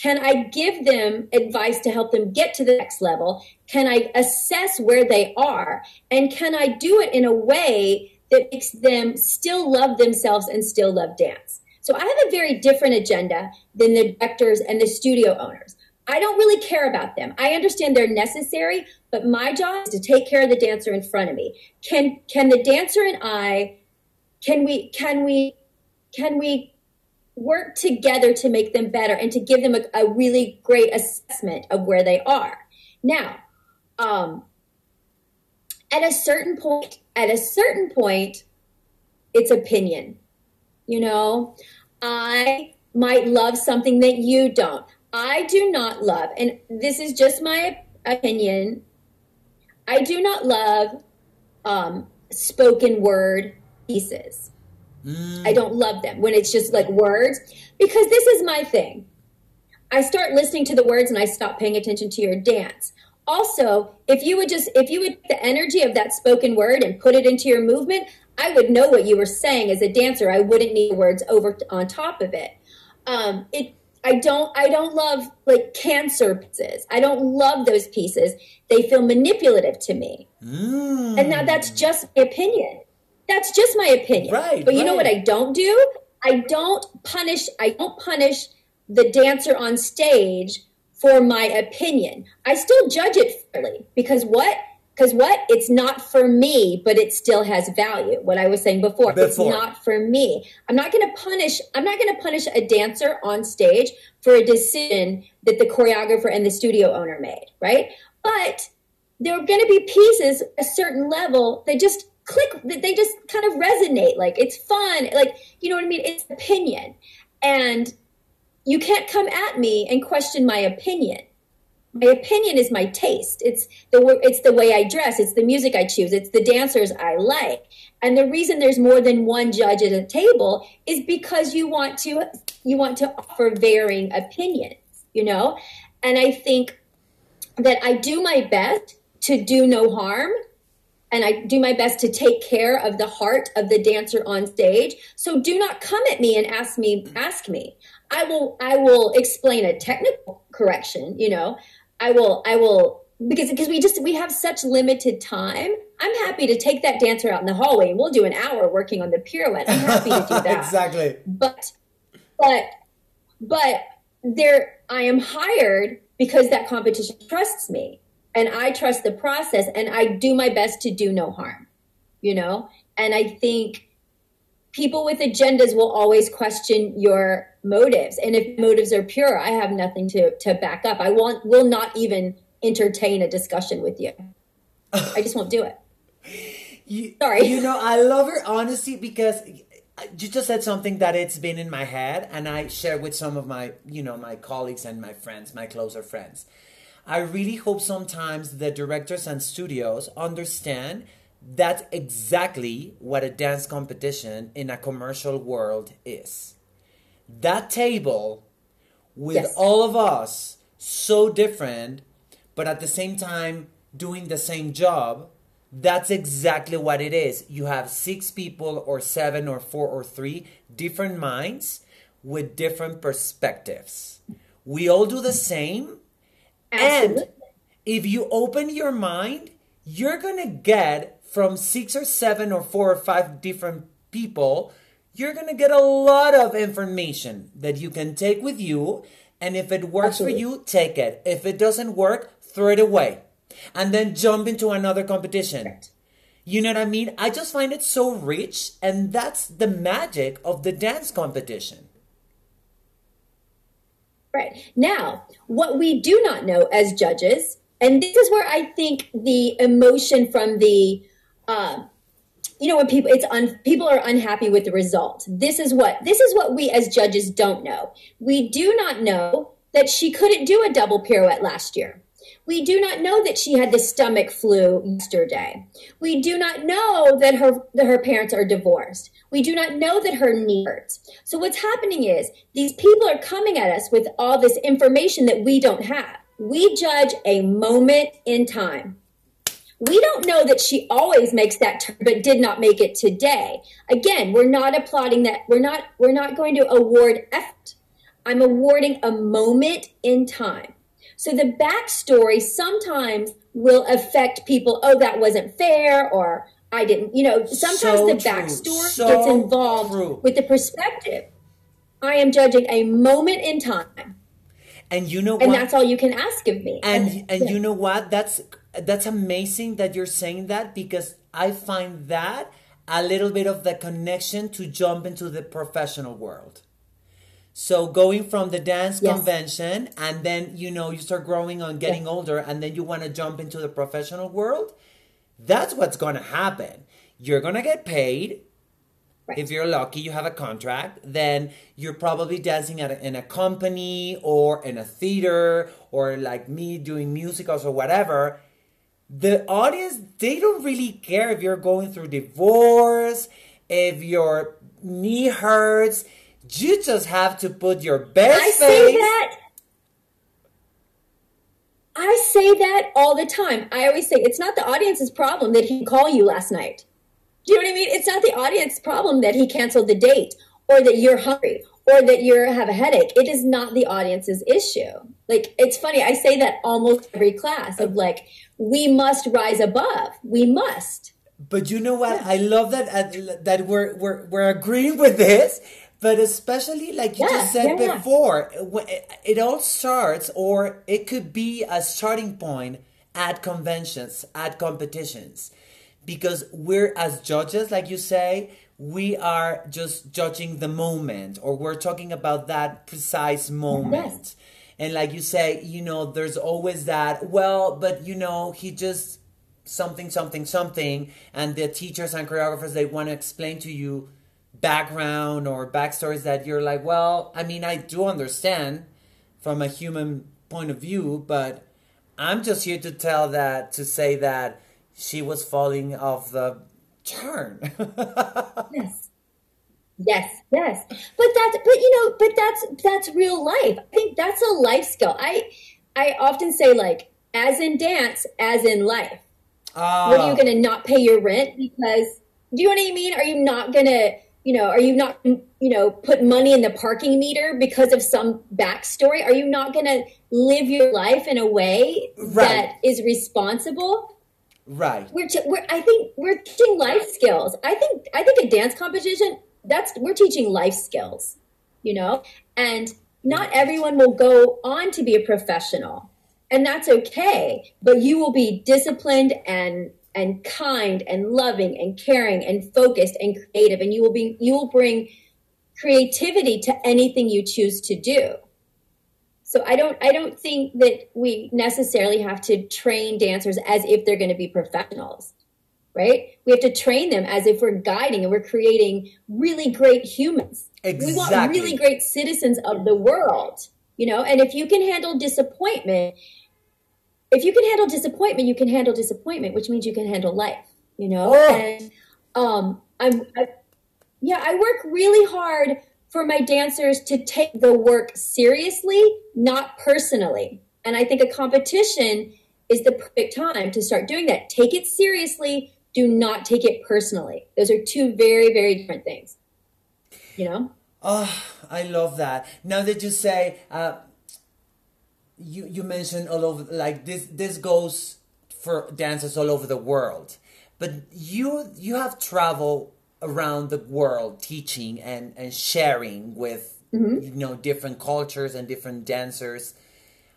Can I give them advice to help them get to the next level? Can I assess where they are? And can I do it in a way that makes them still love themselves and still love dance? So I have a very different agenda than the directors and the studio owners. I don't really care about them. I understand they're necessary, but my job is to take care of the dancer in front of me. Can can the dancer and I can we can we can we work together to make them better and to give them a, a really great assessment of where they are. Now, um, at a certain point, at a certain point, it's opinion. You know, I might love something that you don't. I do not love, and this is just my opinion. I do not love um, spoken word pieces. I don't love them when it's just like words because this is my thing. I start listening to the words and I stop paying attention to your dance. Also, if you would just if you would the energy of that spoken word and put it into your movement, I would know what you were saying as a dancer. I wouldn't need words over on top of it. Um, it I don't I don't love like cancer pieces. I don't love those pieces. They feel manipulative to me. Mm. And now that's just my opinion. That's just my opinion. Right, But you know what. I don't do? I don't punish I don't punish the dancer on stage for my opinion. I still judge it fairly because what? Because what? It's not for me, but it still has value. What I was saying before, it's not for me. I'm not going to punish. I'm not going to punish a dancer on stage for a decision that the choreographer and the studio owner made, right? But there are going to be pieces a certain level that just click that they just kind of resonate like it's fun like you know what i mean it's opinion and you can't come at me and question my opinion my opinion is my taste it's the it's the way i dress it's the music i choose it's the dancers i like and the reason there's more than one judge at a table is because you want to you want to offer varying opinions you know and i think that i do my best to do no harm and I do my best to take care of the heart of the dancer on stage. So do not come at me and ask me ask me. I will I will explain a technical correction, you know. I will I will because because we just we have such limited time. I'm happy to take that dancer out in the hallway and we'll do an hour working on the pirouette. I'm happy to do that exactly. but but but there i am hired because that competition trusts me and i trust the process and i do my best to do no harm you know and i think people with agendas will always question your motives and if motives are pure i have nothing to to back up i want will not even entertain a discussion with you i just won't do it You, Sorry. You know, I love her honesty because you just said something that it's been in my head, and I share with some of my, you know, my colleagues and my friends, my closer friends. I really hope sometimes the directors and studios understand that's exactly what a dance competition in a commercial world is. That table with Yes. all of us so different but at the same time doing the same job, that's exactly what it is. You have six people, or seven, or four, or three different minds with different perspectives. We all do the same. Absolutely. And if you open your mind, you're going to get from six or seven or four or five different people, you're going to get a lot of information that you can take with you. And if it works Absolutely. for you, take it. If it doesn't work, throw it away and then jump into another competition. You know what I mean? I just find it so rich, and that's the magic of the dance competition. Right. Now, what we do not know as judges, and this is where I think the emotion from the, uh, you know, when people it's un, people are unhappy with the result. This is what this is what we as judges don't know. We do not know that she couldn't do a double pirouette last year. We do not know that she had the stomach flu yesterday. We do not know that her that her parents are divorced. We do not know that her knee hurts. So what's happening is these people are coming at us with all this information that we don't have. We judge a moment in time. We don't know that she always makes that turn but did not make it today. Again, we're not applauding that. We're not we're not going to award effort. I'm awarding a moment in time. So the backstory sometimes will affect people. Oh, that wasn't fair, or I didn't. You know, sometimes So the backstory So gets involved true. with the perspective. I am judging a moment in time, And you know and what? that's all you can ask of me. and and yeah. you know what that's that's amazing that you're saying that because i find that a little bit of the connection to jump into the professional world so going from the dance Yes. convention and then you know you start growing on getting older and then you want to jump into the professional world that's what's going to happen you're going to get paid Right. if you're lucky, you have a contract, then you're probably dancing at a, in a company or in a theater or like me doing musicals or whatever. The audience, they don't really care if you're going through divorce, if your knee hurts. You just have to put your best I face. say that. I say that all the time. I always say it's not the audience's problem that he called you last night. Do you know what I mean? It's not the audience's problem that he canceled the date or that you're hungry or that you have a headache. It is not the audience's issue. Like it's funny. I say that almost every class of like we must rise above. We must. But you know what? I love that uh, that we're we're we're agreeing with this. But especially like you Yeah, just said yeah, yeah. before, it, it all starts, or it could be a starting point at conventions, at competitions, because we're as judges, like you say, we are just judging the moment, or we're talking about that precise moment. And like you say, you know, there's always that. Well, but you know, he just something something something and the teachers and choreographers they want to explain to you background or backstories that you're like well i mean i do understand from a human point of view but i'm just here to tell that to say that she was falling off the turn Yes. Yes, yes. But that's but you know, but that's that's real life. I think that's a life skill. I I often say like as in dance, as in life. Ah, What are you going to not pay your rent because do you know what I mean? Are you not going to, you know, are you not you know, put money in the parking meter because of some backstory? Are you not going to live your life in a way Right. that is responsible? right we're, we're I think we're teaching life skills. I think I think a dance competition that's we're teaching life skills, you know, and not everyone will go on to be a professional, and that's okay. But you will be disciplined and and kind and loving and caring and focused and creative, and you will be you will bring creativity to anything you choose to do. So I don't I don't think that we necessarily have to train dancers as if they're going to be professionals. Right? We have to train them as if we're guiding and we're creating really great humans. Exactly. We want really great citizens of the world, you know? And if you can handle disappointment, if you can handle disappointment, you can handle disappointment, which means you can handle life, you know? Oh. And um I'm I, yeah, I work really hard for my dancers to take the work seriously, not personally. And I think a competition is the perfect time to start doing that. Take it seriously. Do not take it personally. Those are two very, very different things. You know? Oh, I love that. Now that you say, uh, you you mentioned all over, like this this goes for dancers all over the world, but you you have traveled around the world teaching and and sharing with mm-hmm. you know different cultures and different dancers.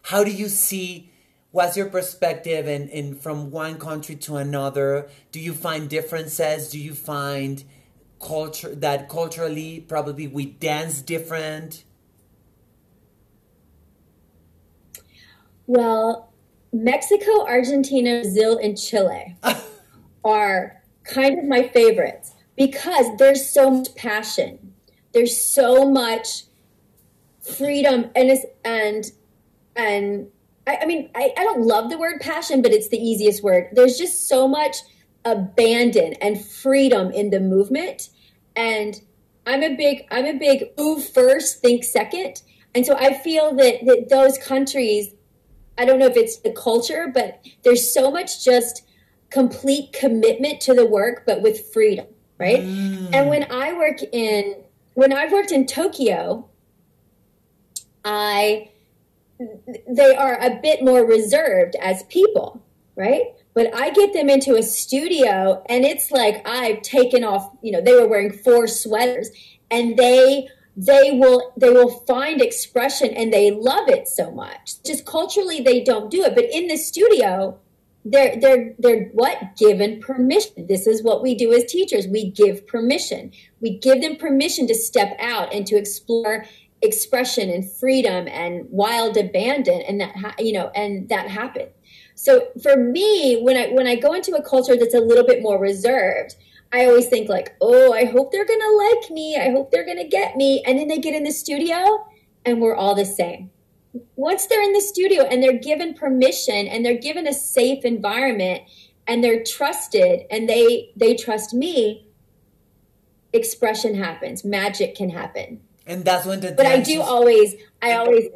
How do you see? What's your perspective in, in from one country to another? Do you find differences? Do you find culture that culturally probably we dance different? Well, Mexico, Argentina, Brazil, and Chile are kind of my favorites because there's so much passion. There's so much freedom and and and I, I mean I, I don't love the word passion, but it's the easiest word. There's just so much abandon and freedom in the movement. And I'm a big I'm a big move first, think second. And so I feel that, that those countries I don't know if it's the culture, but there's so much just complete commitment to the work, but with freedom, right? Mm. And when I work in, when I've worked in Tokyo, I, they are a bit more reserved as people, right? But I get them into a studio and it's like I've taken off, you know, they were wearing four sweaters and they they will they will find expression and they love it so much. Just culturally they don't do it. But in the studio they're they're they're what? Given permission. This is what we do as teachers. We give permission. We give them permission to step out and to explore expression and freedom and wild abandon and that ha- you know and that happens so for me when i when i go into a culture that's a little bit more reserved I always think like, oh, I hope they're gonna like me. I hope they're gonna get me. And then they get in the studio and we're all the same. Once they're in the studio and they're given permission and they're given a safe environment and they're trusted and they they trust me, expression happens, magic can happen. And that's when the But dancers, I do always I always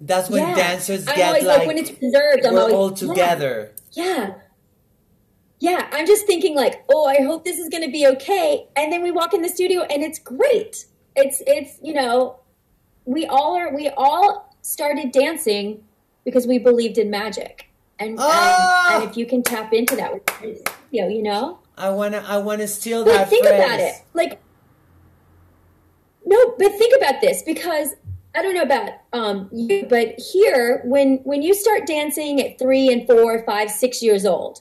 That's when yeah, dancers get always, like, like, when it's preserved, I'm always, all together. yeah. yeah yeah, I'm just thinking like, oh, I hope this is going to be okay. And then we walk in the studio and it's great. It's it's you know, we all are we all started dancing because we believed in magic. And oh! and, ah! and, if you can tap into that you know, you know. I wanna I wanna steal but that. Think phrase. about it. Like no, but think about this because I don't know about um, you, but here when when you start dancing at three and four, five, six years old,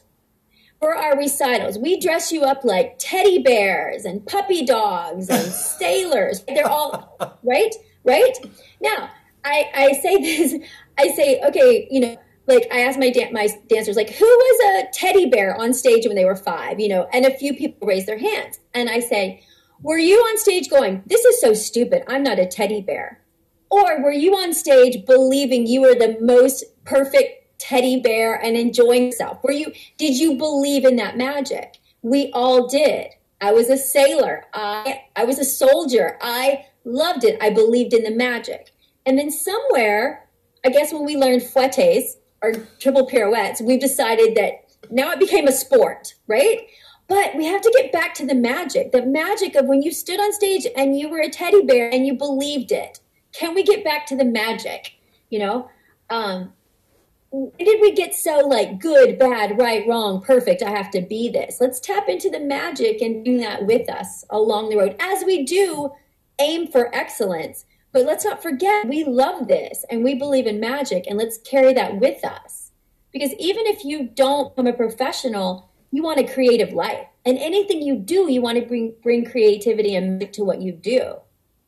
for our recitals, we dress you up like teddy bears and puppy dogs and sailors. They're all right, right. Now, I I say this. I say, okay, you know, like I asked my dan- my dancers, like, who was a teddy bear on stage when they were five, you know, and a few people raised their hands, and I say, were you on stage going, this is so stupid, I'm not a teddy bear, or were you on stage believing you were the most perfect teddy bear and enjoying yourself? Were you did you believe in that magic? We all did. I was a sailor. I I was a soldier. I loved it. I believed in the magic. And then somewhere, I guess when we learned fouettes or triple pirouettes, we've decided that now it became a sport, right? But we have to get back to the magic, the magic of when you stood on stage and you were a teddy bear and you believed it. Can we get back to the magic? You know, um, when did we get so like good, bad, right, wrong, perfect? I have to be this. Let's tap into the magic and bring that with us along the road as we do aim for excellence. But let's not forget we love this and we believe in magic and let's carry that with us. Because even if you don't become a professional, you want a creative life. And anything you do, you want to bring bring creativity and to what you do.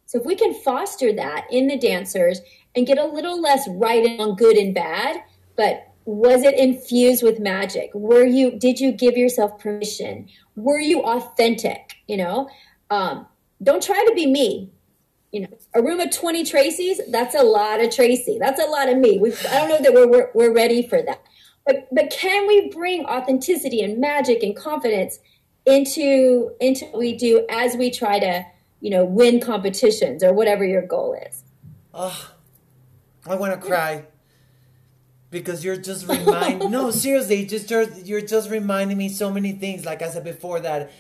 So if we can foster that in the dancers and get a little less right on good and bad, but was it infused with magic? Were you did you give yourself permission? Were you authentic you know? Um, don't try to be me. You know a room of 20 tracy's that's a lot of tracy. That's a lot of me. We i don't know that we're, we're, we're ready for that but but can we bring authenticity and magic and confidence into into what we do as we try to you know win competitions or whatever your goal is? Oh i want to cry. Because you're just remind no seriously just you're just reminding me so many things like i said before that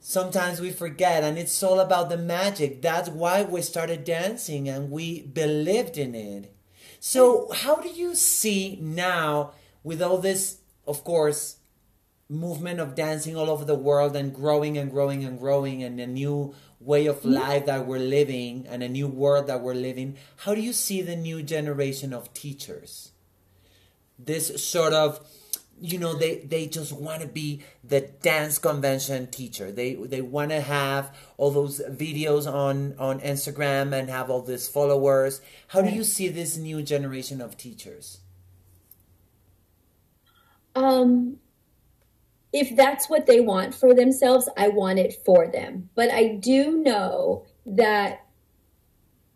sometimes we forget and it's all about the magic. That's why we started dancing and we believed in it. So how do you see now with all this of course movement of dancing all over the world and growing and growing and growing and a new way of life that we're living and a new world that we're living how do you see the new generation of teachers? This sort of you know they they just want to be the dance convention teacher. They they want to have all those videos on on instagram and have all these followers. How do you see this new generation of teachers um if that's what they want for themselves i want it for them. But i do know that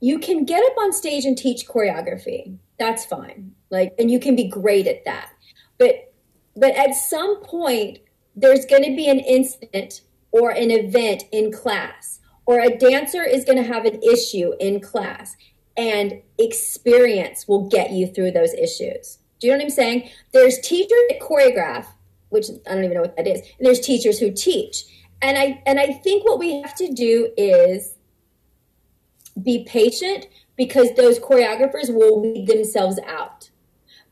you can get up on stage and teach choreography. That's fine. Like and you can be great at that. But but at some point, there's going to be an incident or an event in class, or a dancer is going to have an issue in class, and experience will get you through those issues. Do you know what I'm saying? There's teachers that choreograph, which I don't even know what that is, and there's teachers who teach. And I and I think what we have to do is be patient because those choreographers will weed themselves out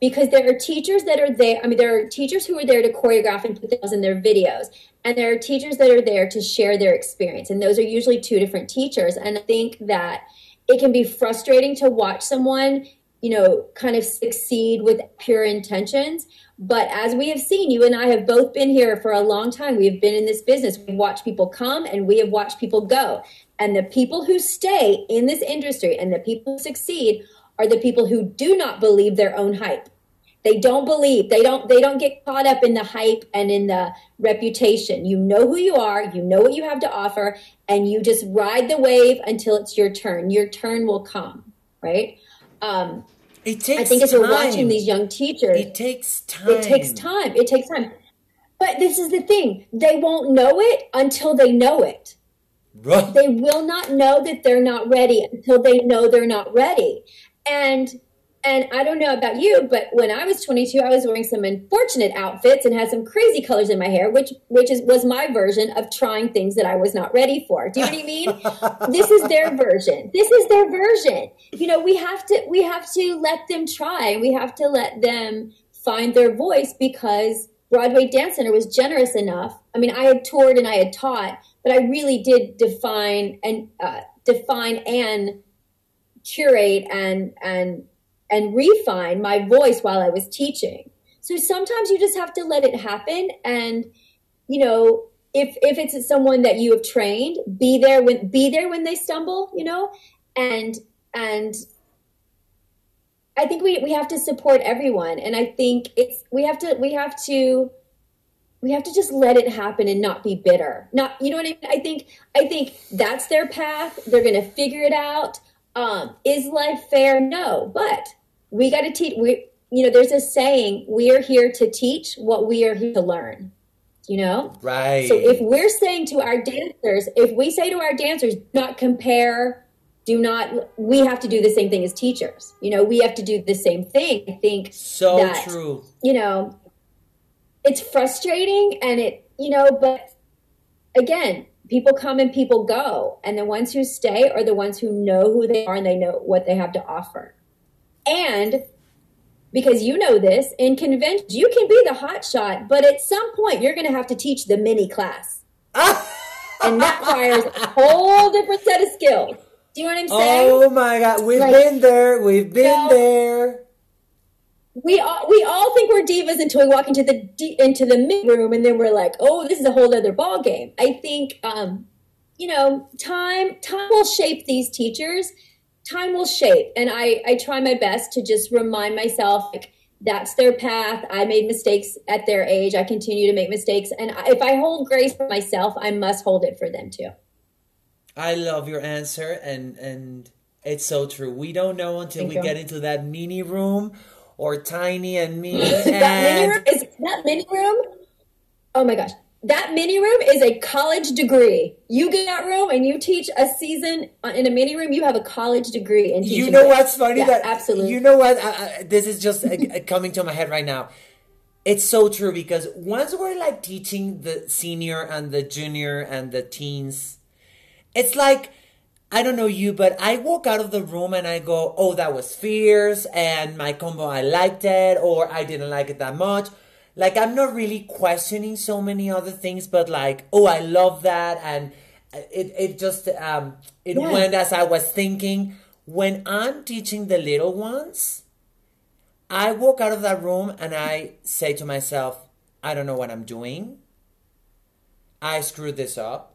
because there are teachers that are there. I mean, there are teachers who are there to choreograph and put those in their videos, and there are teachers that are there to share their experience. And those are usually two different teachers. And I think that it can be frustrating to watch someone, you know, kind of succeed with pure intentions. But as we have seen, you and I have both been here for a long time. We have been in this business. We've watched people come and we have watched people go. And the people who stay in this industry and the people who succeed are the people who do not believe their own hype. They don't believe. They don't they don't get caught up in the hype and in the reputation. You know who you are, you know what you have to offer, and you just ride the wave until it's your turn. Your turn will come, right? Um it takes I think as we're watching these young teachers, it takes time. It takes time. It takes time. But this is the thing. They won't know it until they know it. Right. They will not know that they're not ready until they know they're not ready. And and I don't know about you, but when I was 22, I was wearing some unfortunate outfits and had some crazy colors in my hair, which which is was my version of trying things that I was not ready for. Do you know what I mean? this is their version. This is their version. You know, we have to we have to let them try. We have to let them find their voice because Broadway Dance Center was generous enough. I mean, I had toured and I had taught, but I really did define and uh, define and curate and and and refine my voice while I was teaching. So sometimes you just have to let it happen and you know if if it's someone that you have trained be there when be there when they stumble you know and and i think we we have to support everyone. And i think it's we have to we have to we have to just let it happen and not be bitter. Not you know what i mean? I think i think that's their path. They're gonna figure it out. Um is life fair? No. But we got to teach we you know there's a saying we are here to teach what we are here to learn you know? Right. So if we're saying to our dancers if we say to our dancers not compare do not we have to do the same thing as teachers. You know we have to do the same thing. I think so that, true. you know it's frustrating and it you know but again people come and people go. And the ones who stay are the ones who know who they are and they know what they have to offer and because you know this, in conventions, you can be the hot shot, but at some point you're going to have to teach the mini class. and that requires a whole different set of skills. Do you know what I'm saying? Oh my God. We've like, been there. We've been there. We all, we all think we're divas until we walk into the into the mid room and then we're like, oh, this is a whole other ball game. I think, um, you know, time time will shape these teachers time will shape and i i try my best to just remind myself like that's their path. I made mistakes at their age. I continue to make mistakes. And if i hold grace for myself i must hold it for them too. I love your answer and and it's so true. We don't know until Thank we you. get into that mini room or tiny and me that mini room? Is that mini room? Oh my gosh that mini room is a college degree. You get that room and you teach a season in a mini room. You have a college degree and. You know what's funny? Yeah, that absolutely. You know what? Uh, uh, this is just uh, coming to my head right now. It's so true because once we're like teaching the senior and the junior and the teens, it's like I don't know you, but I walk out of the room and I go, "Oh, that was fierce," and my combo I liked it, or I didn't like it that much like i'm not really questioning so many other things but like oh i love that. And it, it just um it yeah. went as i was thinking. When i'm teaching the little ones i walk out of that room and i say to myself i don't know what i'm doing. I screwed this up.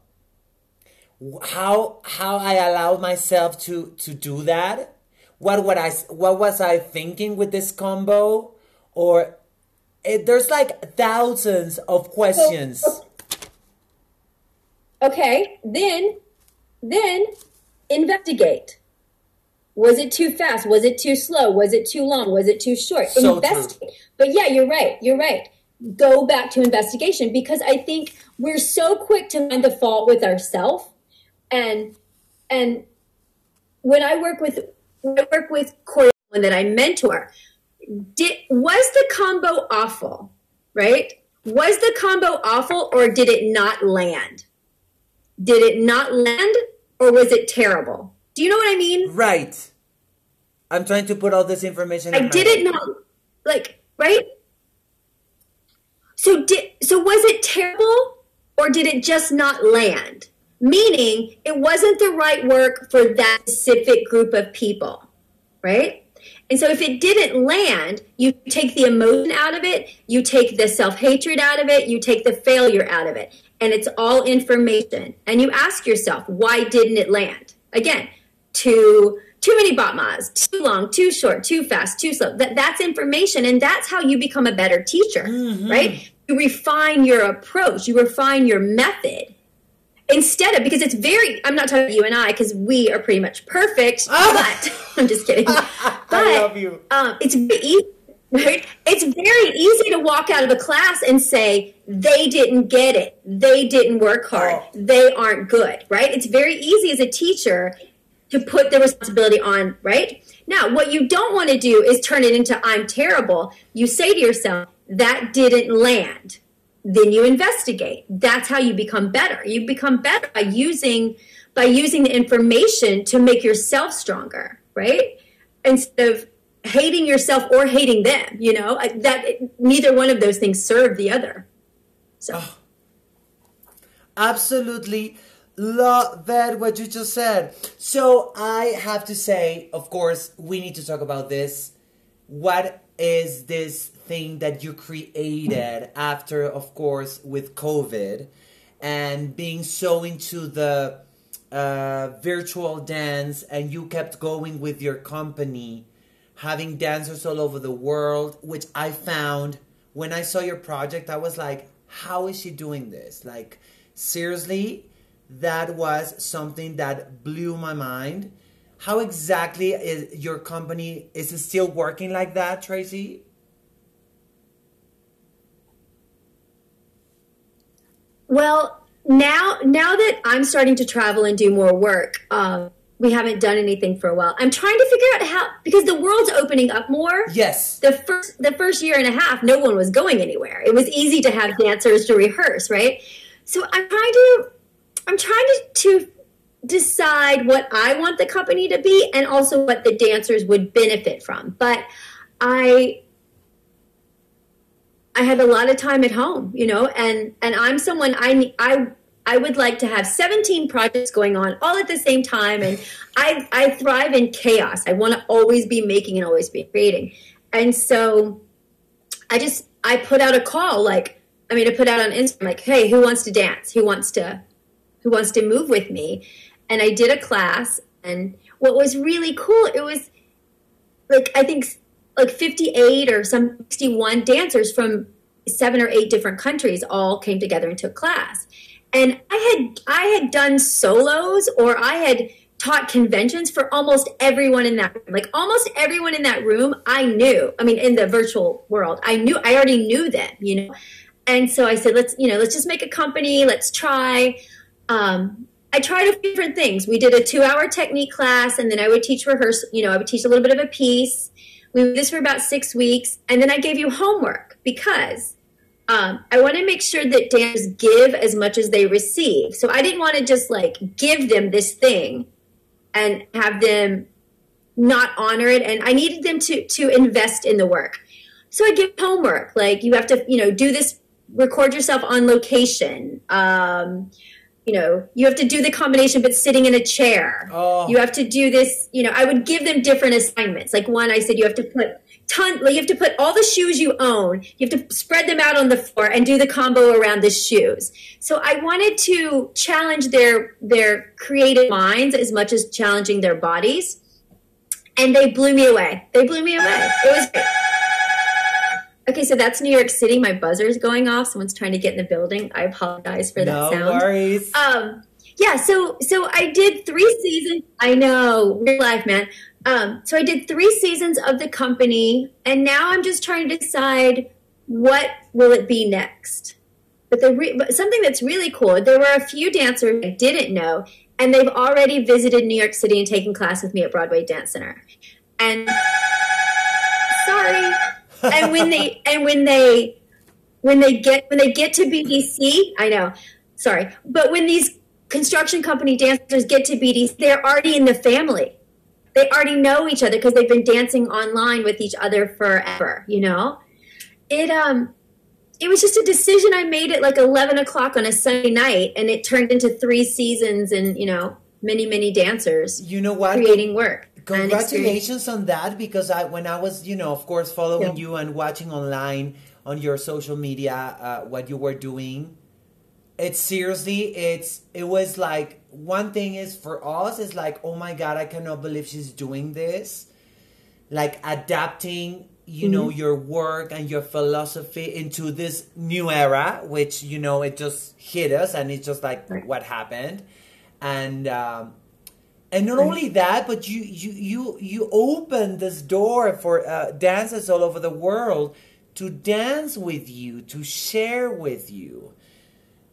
How how i allowed myself to to do that? What what i what was i thinking with this combo? Or it, there's like thousands of questions. Oh, oh. Okay, then, then investigate. Was it too fast? Was it too slow? Was it too long? Was it too short? So investigate. True. But yeah, you're right. You're right. Go back to investigation because I think we're so quick to find the fault with ourselves. And and when I work with when I work with choreographers that I mentor, did was the combo awful, right? Was the combo awful or did it not land? Did it not land or was it terrible? Do you know what I mean? Right. I'm trying to put all this information. I did it not like right. So did so was it terrible or did it just not land? Meaning it wasn't the right work for that specific group of people, right? And so if it didn't land, you take the emotion out of it, you take the self hatred out of it, you take the failure out of it. And it's all information. And you ask yourself, why didn't it land? Again, too too many battements, too long, too short, too fast, too slow. That, that's information. And that's how you become a better teacher, mm-hmm. right? You refine your approach, you refine your method instead of because it's very i'm not talking about you and i because we are pretty much perfect oh. but i'm just kidding. But I love you. Um, it's very easy right? It's very easy to walk out of a class and say they didn't get it. They didn't work hard. Oh. they aren't good right? It's very easy as a teacher to put the responsibility on right? Now what you don't want to do is turn it into i'm terrible. You say to yourself that didn't land then you investigate. That's how you become better. You become better by using by using the information to make yourself stronger right? Instead of hating yourself or hating them you know? That neither one of those things serve the other. So. Oh, absolutely love that what you just said. So i have to say of course we need to talk about this. What is this thing that you created after, of course, with COVID and being so into the uh, virtual dance and you kept going with your company, having dancers all over the world, which I found when I saw your project, I was like, how is she doing this? Like, seriously, that was something that blew my mind. How exactly is your company? Is it still working like that, Tracy? Well, now now that I'm starting to travel and do more work, um, we haven't done anything for a while. I'm trying to figure out how because the world's opening up more. Yes. The first the first year and a half, no one was going anywhere. It was easy to have dancers to rehearse, right? So I'm trying to I'm trying to, to decide what I want the company to be and also what the dancers would benefit from. But I I had a lot of time at home, you know, and and I'm someone I I I would like to have 17 projects going on all at the same time and I I thrive in chaos. I want to always be making and always be creating. And so I just I put out a call like I mean I put out on Instagram like, "Hey, who wants to dance? Who wants to who wants to move with me?" And I did a class and what was really cool, it was like I think like 58 or some 61 dancers from seven or eight different countries all came together and took class. And I had I had done solos or I had taught conventions for almost everyone in that room. Like almost everyone in that room I knew. I mean in the virtual world. I knew I already knew them, you know. and so I said, let's, you know, let's just make a company. Let's try. Um, I tried a few different things. We did a two hour technique class and then I would teach rehearsal, you know, I would teach a little bit of a piece. We did this for about six weeks. And then I gave you homework because um, I want to make sure that dancers give as much as they receive. So I didn't want to just like give them this thing and have them not honor it. And I needed them to to invest in the work. So I give homework like you have to you know do this, record yourself on location. Um, you know, you have to do the combination, but sitting in a chair. Oh. You have to do this. You know, I would give them different assignments. Like one, I said you have to put ton. Like you have to put all the shoes you own. You have to spread them out on the floor and do the combo around the shoes. So I wanted to challenge their their creative minds as much as challenging their bodies, and they blew me away. They blew me away. It was great. Okay, so that's New York City. My buzzer's going off. Someone's trying to get in the building. I apologize for that no sound. worries. Um, yeah, so so I did three seasons. I know, real life, man. Um, so I did three seasons of the company, and now I'm just trying to decide what will it be next. But the re- but something that's really cool. There were a few dancers I didn't know, and they've already visited New York City and taken class with me at Broadway Dance Center. And sorry, and when they and when they when they get when they get to BDC, I know, sorry, but when these construction company dancers get to BDC, they're already in the family. They already know each other because they've been dancing online with each other forever. You know, it um, it was just a decision I made at like eleven o'clock on a Sunday night, and it turned into three seasons and you know many many dancers you know what? creating work. Congratulations on that because I when I was, you know, of course following Yeah. you and watching online on your social media uh, what you were doing. It's seriously, it's it was like one thing is for us is like, oh my god, I cannot believe she's doing this. Like adapting, you know, Mm-hmm. your work and your philosophy into this new era, which you know it just hit us and it's just like Right. what happened. And um and not only that, but you you you you open this door for uh, dancers all over the world to dance with you, to share with you.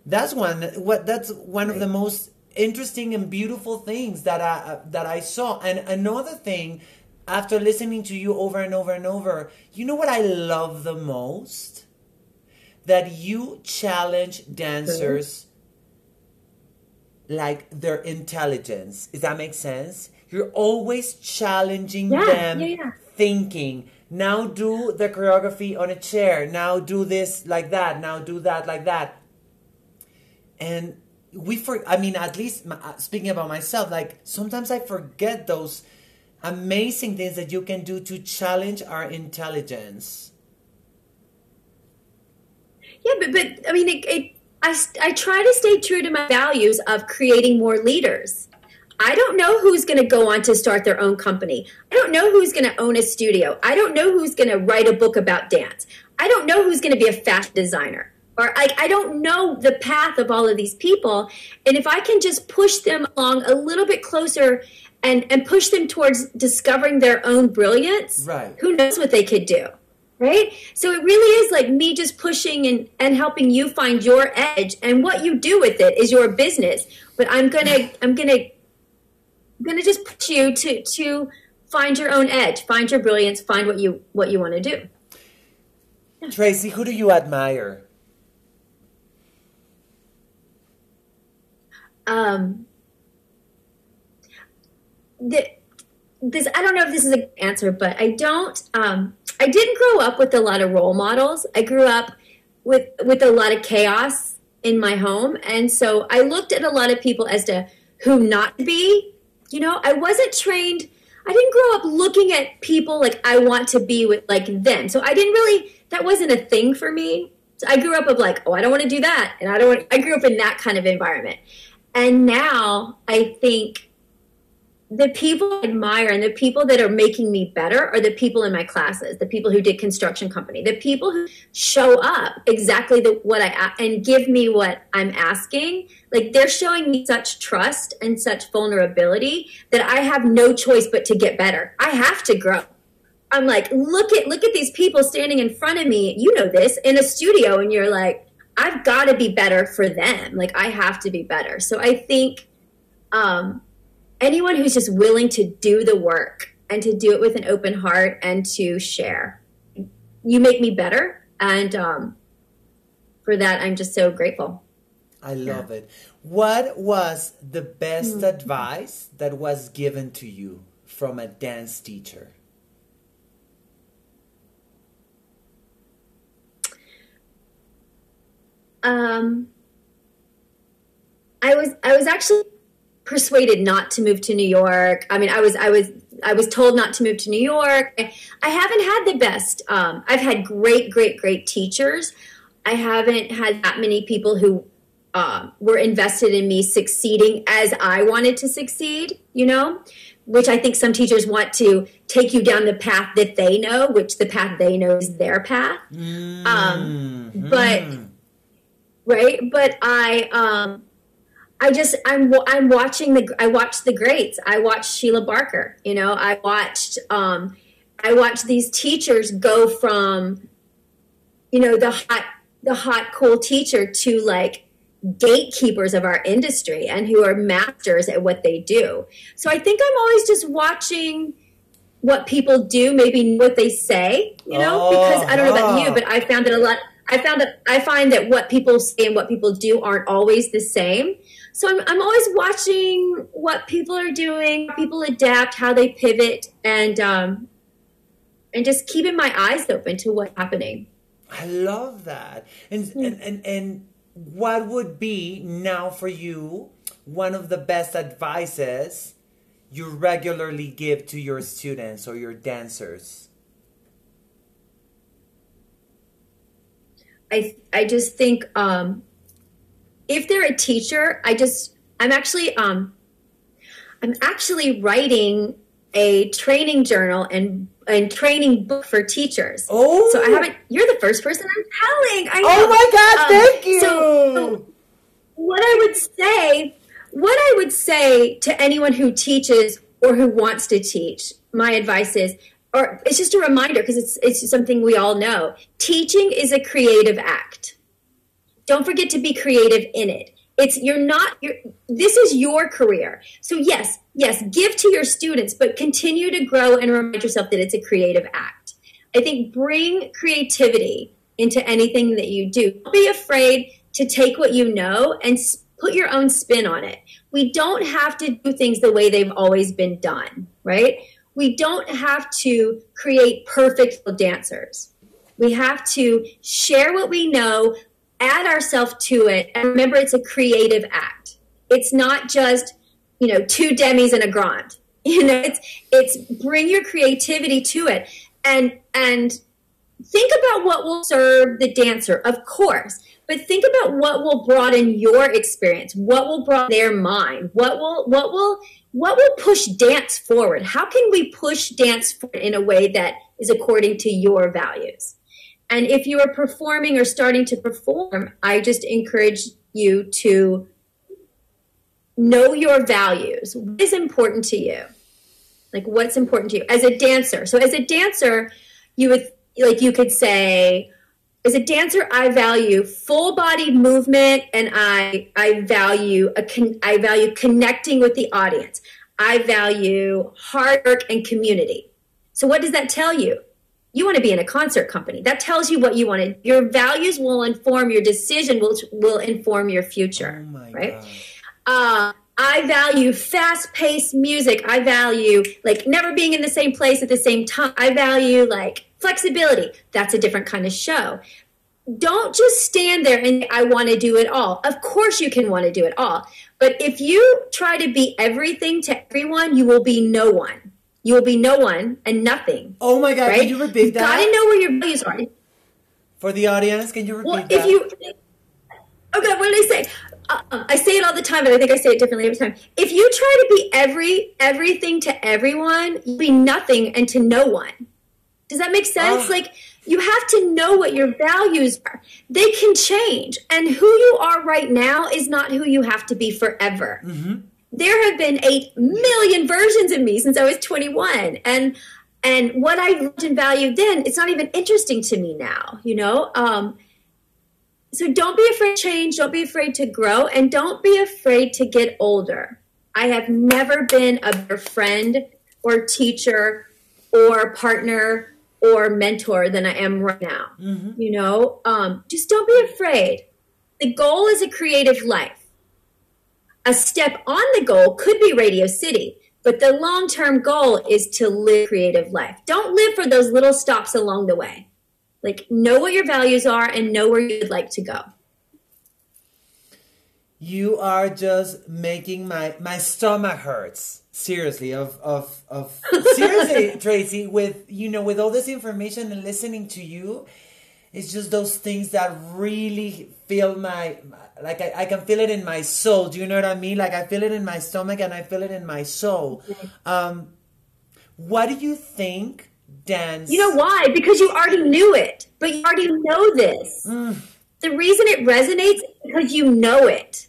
That's one what that's one of the most interesting and beautiful things that I uh, that I saw. And another thing, after listening to you over and over and over, you know what I love the most? That you challenge dancers like their intelligence. Does that make sense? You're always challenging Yeah, them yeah, yeah. thinking. Now do the choreography on a chair. Now do this like that. Now do that like that. And we for I mean at least my- uh, speaking about myself like sometimes I forget those amazing things that you can do to challenge our intelligence. Yeah, but, but I mean, it, it, I, I try to stay true to my values of creating more leaders. I don't know who's going to go on to start their own company. I don't know who's going to own a studio. I don't know who's going to write a book about dance. I don't know who's going to be a fashion designer. Or I, I don't know the path of all of these people. And if I can just push them along a little bit closer and, and push them towards discovering their own brilliance, Right. who knows what they could do? Right? So it really is like me just pushing and, and helping you find your edge and what you do with it is your business. But i'm gonna i'm gonna I'm gonna just push you to to find your own edge find your brilliance find what you what you want to do Tracy, who do you admire? um the, this i don't know if this is an answer but i don't um i didn't grow up with a lot of role models. I grew up with with a lot of chaos in my home. And so i looked at a lot of people as to who not to be. You know i wasn't trained i didn't grow up looking at people like i want to be with like them. So i didn't really that wasn't a thing for me. So i grew up of like oh i don't want to do that. And i don't want i grew up in that kind of environment. And now I think the people I admire and the people that are making me better are the people in my classes, the people who did construction company, the people who show up exactly the, what I and give me what I'm asking. Like they're showing me such trust and such vulnerability that I have no choice but to get better. I have to grow. I'm like, look at look at these people standing in front of me. You know this in a studio, and you're like, I've got to be better for them. Like I have to be better. So I think um, anyone who's just willing to do the work and to do it with an open heart and to share, you make me better. And um, for that, I'm just so grateful. I love yeah. it. What was the best mm-hmm. advice that was given to you from a dance teacher? Um, I was I was actually persuaded not to move to New York. I mean, I was I was I was told not to move to New York. I haven't had the best. Um, I've had great, great, great teachers. I haven't had that many people who um, were invested in me succeeding as I wanted to succeed. You know, which I think some teachers want to take you down the path that they know, which the path they know is their path. Mm-hmm. Um, but right? But I, um, I just I'm I'm watching the I watched the greats. I watched Sheila Barker. You know, I watched um, I watched these teachers go from, you know, the hot the hot cool teacher to like gatekeepers of our industry and who are masters at what they do. So I think I'm always just watching what people do, maybe what they say, you know, oh, because I don't know about you, but I found that a lot I found that I find that what people say and what people do aren't always the same. So I'm, I'm always watching what people are doing, people adapt, how they pivot, and um, and just keeping my eyes open to what's happening. I love that. And mm. and, and and what would be now for you one of the best advices you regularly give to your students or your dancers? I I just think um, if they're a teacher, I just I'm actually um, I'm actually writing a training journal and and training book for teachers. Oh, so I haven't. You're the first person I'm telling. I oh my god! Um, thank you. So, so what I would say, what I would say to anyone who teaches or who wants to teach, my advice is or it's just a reminder because it's it's something we all know. Teaching is a creative act. Don't forget to be creative in it. It's you're not you're, this is your career. So yes, yes, give to your students, but continue to grow and remind yourself that it's a creative act. I think bring creativity into anything that you do. Don't be afraid to take what you know and put your own spin on it. We don't have to do things the way they've always been done, right? we don't have to create perfect dancers. We have to share what we know, add ourselves to it, and remember it's a creative act. It's not just, you know, two demis and a grand. You know, it's it's bring your creativity to it and and think about what will serve the dancer, of course, but think about what will broaden your experience, what will broaden their mind, what will what will what will push dance forward? How can we push dance forward in a way that is according to your values? And if you are performing or starting to perform, I just encourage you to know your values. What is important to you? Like what's important to you as a dancer? So as a dancer, you would like you could say, as a dancer, I value full body movement and I I value a con- I value connecting with the audience. I value hard work and community. So what does that tell you? You want to be in a concert company. That tells you what you want to. Your values will inform your decision. Will will inform your future. Oh right. Uh, I value fast paced music. I value like never being in the same place at the same time. I value like Flexibility, that's a different kind of show. Don't just stand there and I want to do it all. Of course, you can want to do it all. But if you try to be everything to everyone, you will be no one. You will be no one and nothing. Oh my God, right? can you repeat you that? gotta know where your values are. For the audience, can you repeat well, that? If you, okay, what did I say? Uh, I say it all the time, but I think I say it differently every time. If you try to be every everything to everyone, you'll be nothing and to no one. Does that make sense? Oh. Like you have to know what your values are. They can change, and who you are right now is not who you have to be forever. Mm-hmm. There have been eight million versions of me since I was 21, and And what I loved and valued then, it's not even interesting to me now, you know? Um, so don't be afraid to change, don't be afraid to grow, and don't be afraid to get older. I have never been a better friend or teacher or partner or mentor than I am right now. Mm-hmm. You know, um, just don't be afraid. The goal is a creative life. A step on the goal could be Radio City, but the long term goal is to live creative life. Don't live for those little stops along the way. Like, know what your values are and know where you'd like to go. You are just making my my stomach hurts. Seriously, of of of seriously, Tracy, with you know, with all this information and listening to you, it's just those things that really feel my like I, I can feel it in my soul. Do you know what I mean? Like I feel it in my stomach and I feel it in my soul. Um, what do you think dance? You know why? Because you already knew it, but you already know this. Mm. The reason it resonates is because you know it.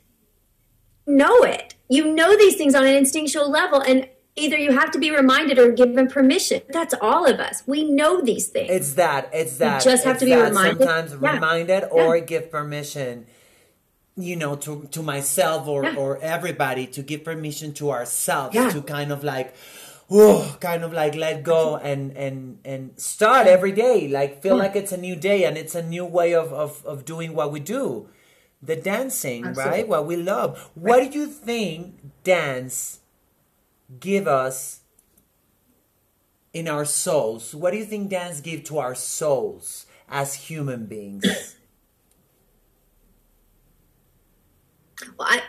know it. You know these things on an instinctual level, and either you have to be reminded or given permission. That's all of us. We know these things. It's that. It's that. You just have it's to be reminded. Sometimes yeah. reminded or yeah. give permission. You know, to to myself or yeah. or everybody to give permission to ourselves to kind of like, oh, kind of like let go and and and start every day. Like feel like it's a new day and it's a new way of of of doing what we do. The dancing, Absolutely. right? What we love. Right. What do you think dance? Give us in our souls? What do you think dance give to our souls as human beings? Well, I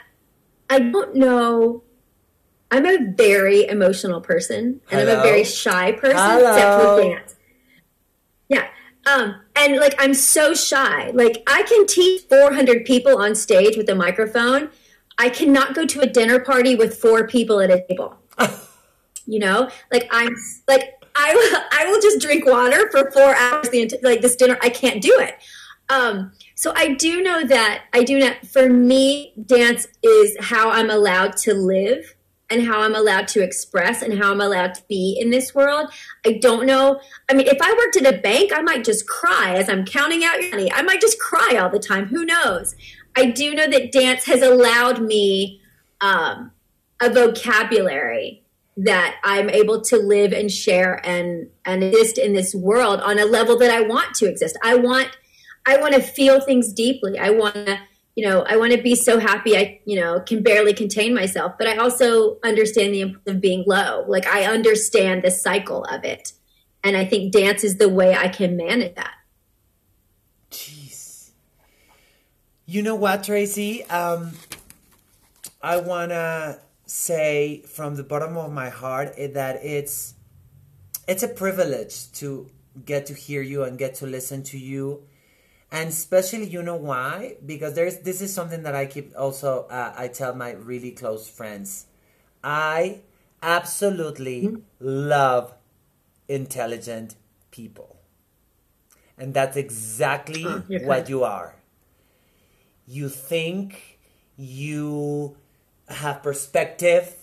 I don't know. I'm a very emotional person, and Hello? I'm a very shy person, Hello? except for dance. Yeah, um, and like I'm so shy. Like I can teach 400 people on stage with a microphone. I cannot go to a dinner party with four people at a table. You know, like I'm like I will, I will just drink water for four hours. The like this dinner, I can't do it. Um, so I do know that I do not. For me, dance is how I'm allowed to live and how I'm allowed to express and how I'm allowed to be in this world. I don't know. I mean, if I worked at a bank, I might just cry as I'm counting out your money. I might just cry all the time. Who knows? I do know that dance has allowed me um, a vocabulary that I'm able to live and share and and exist in this world on a level that I want to exist. I want I want to feel things deeply. I want to you know I want to be so happy I you know can barely contain myself. But I also understand the importance of being low. Like I understand the cycle of it, and I think dance is the way I can manage that. Jeez, you know what, Tracy? Um, I wanna say from the bottom of my heart that it's it's a privilege to get to hear you and get to listen to you. And especially you know why? Because there's this is something that i keep also uh, i tell my really close friends. I absolutely mm-hmm. love intelligent people. And that's exactly what you are. You think you have perspective.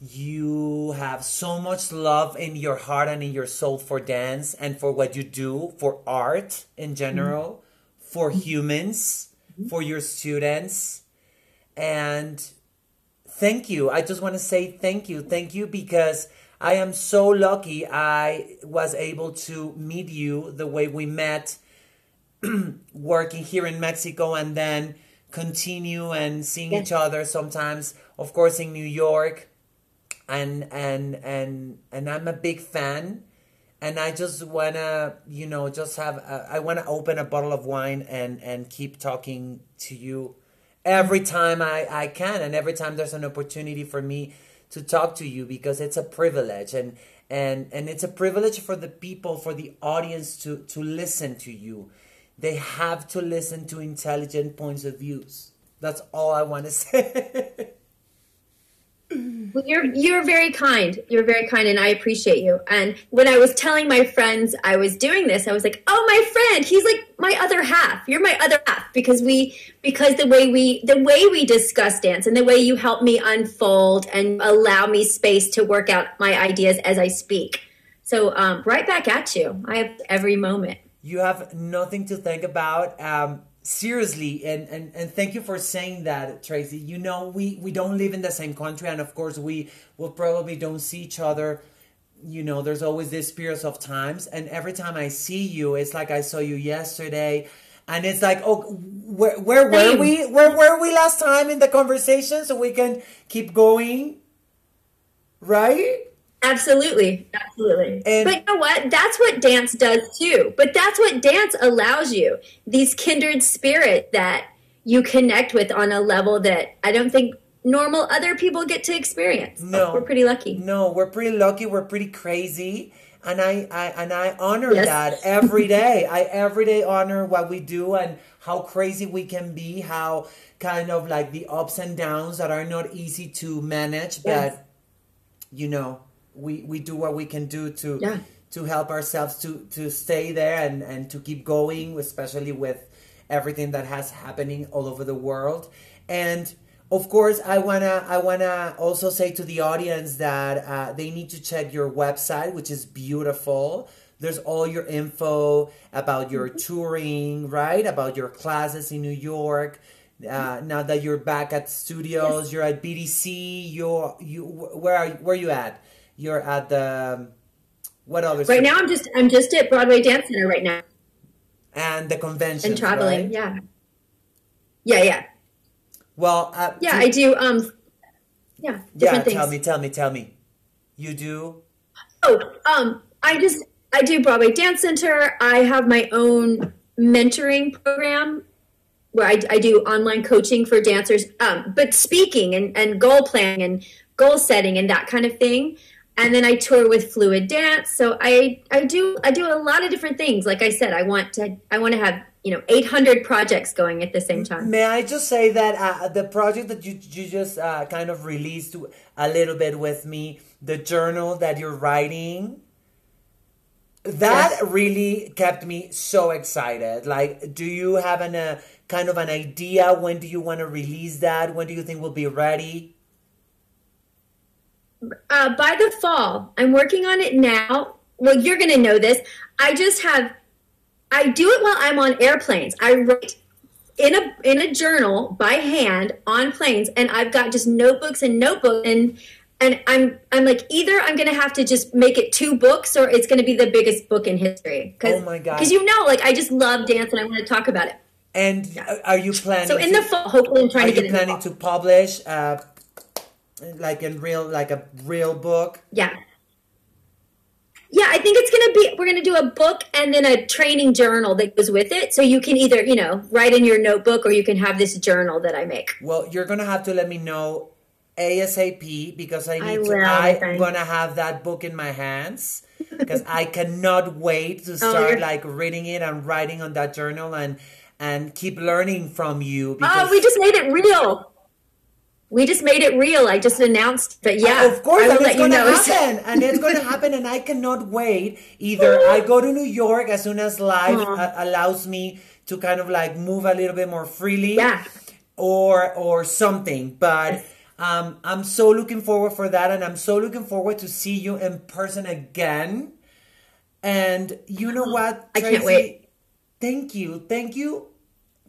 You have so much love in your heart and in your soul for dance and for what you do, for art in general, mm-hmm. for humans, mm-hmm. for your students. And thank you. I just want to say thank you. Thank you because I am so lucky I was able to meet you the way we met working here in Mexico and then continue and seeing each other sometimes of course in new york. And and and and i'm a big fan. And i just wanna you know just have a, I want to open a bottle of wine and and keep talking to you every mm-hmm. time i i can. And every time there's an opportunity for me to talk to you because it's a privilege. And and and it's a privilege for the people for the audience to to listen to you they have to listen to intelligent points of views. That's all I want to say. Well, you're you're very kind. You're very kind, and I appreciate you. And when I was telling my friends I was doing this, I was like, "Oh, my friend, he's like my other half. You're my other half because we because the way we the way we discuss dance and the way you help me unfold and allow me space to work out my ideas as I speak. So um, right back at you. I have every moment. You have nothing to think about. Um, seriously, and, and, and thank you for saying that, Tracy. You know, we, we don't live in the same country, and of course, we will probably don't see each other. You know, there's always this periods of times, and every time I see you, it's like I saw you yesterday and it's like oh where, where were we where were we last time in the conversation so we can keep going right absolutely. Absolutely. And, but you know what? That's what dance does too. But that's what dance allows you. These kindred spirit that you connect with on a level that i don't think normal other people get to experience. No. We're pretty lucky. No we're pretty lucky. We're pretty crazy. And I, I and I honor yes. that every day. I every day honor what we do and how crazy we can be, how kind of like the ups and downs that are not easy to manage, yes. but you know, we we do what we can do to yeah. to help ourselves to to stay there and and to keep going, especially with everything that has happening all over the world. And of course, I wanna I wanna also say to the audience that uh, they need to check your website, which is beautiful. There's all your info about your mm-hmm. touring, right? About your classes in New York. Uh, now that you're back at studios, yes. you're at BDC. You're you where are where are you at? You're at the what other? Right now, I'm just I'm just at Broadway Dance Center right now. And the convention. And traveling, right? yeah. Yeah, yeah. Well, uh, yeah, do, I do. Um, yeah, yeah. Things. Tell me, tell me, tell me. You do? Oh, um, I just I do Broadway Dance Center. I have my own mentoring program where I, I do online coaching for dancers, um, but speaking and, and goal planning and goal setting and that kind of thing. And then I tour with Fluid Dance. So I I do I do a lot of different things. Like I said, I want to I want to have you know 800 projects going at the same time may i just say that uh, the project that you, you just uh, kind of released a little bit with me the journal that you're writing that yes. really kept me so excited like do you have an uh, kind of an idea when do you want to release that when do you think we'll be ready uh, by the fall i'm working on it now well you're gonna know this i just have I do it while I'm on airplanes. I write in a in a journal by hand on planes, and I've got just notebooks and notebooks and and I'm I'm like either I'm gonna have to just make it two books or it's gonna be the biggest book in history. Cause, oh my god! Because you know, like I just love dance and I want to talk about it. And yeah. are you planning? So in to, the fall, hopefully, I'm trying to get. Are you planning to publish, uh, like in real, like a real book? Yeah. Yeah, I think it's going to be, we're going to do a book and then a training journal that goes with it. So you can either, you know, write in your notebook or you can have this journal that I make. Well, you're going to have to let me know ASAP because I need I to, I'm to have that book in my hands because I cannot wait to oh, start oh, like reading it and writing on that journal and, and keep learning from you. oh, we just made it real we just made it real. I just announced that. Yeah, of course, and it's going to happen, and it's going to happen, and I cannot wait. Either I go to New York as soon as life uh, allows me to kind of like move a little bit more freely, yeah, or or something. But um, I'm so looking forward for that, and I'm so looking forward to see you in person again. And you know what, Tracy? I can't wait. Thank you, thank you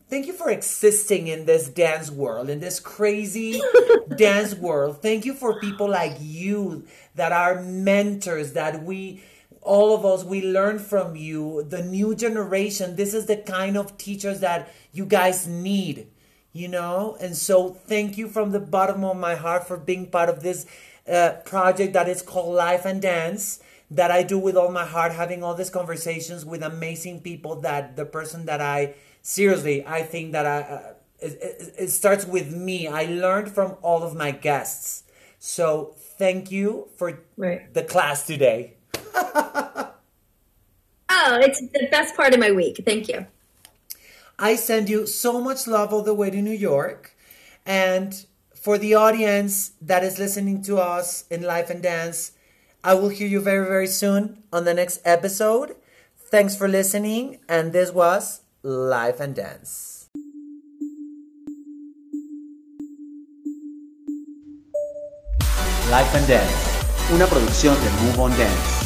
Thank you for existing in this dance world, in this crazy dance world. Thank you for people like you that are mentors, that we, all of us, we learn from you. The new generation, this is the kind of teachers that you guys need, you know? And so thank you from the bottom of my heart for being part of this uh, project that is called Life and Dance that I do with all my heart, having all these conversations with amazing people that the person that I seriously, I think that I, uh, it, it, it starts with me. I learned from all of my guests. So thank you for right. the class today. oh, it's the best part of my week. Thank you. I send you so much love all the way to New York. And for the audience that is listening to us in Life and Dance, I will hear you very, very soon on the next episode. Thanks for listening. And this was Life and Dance. Life and Dance, una producción de Move on Dance.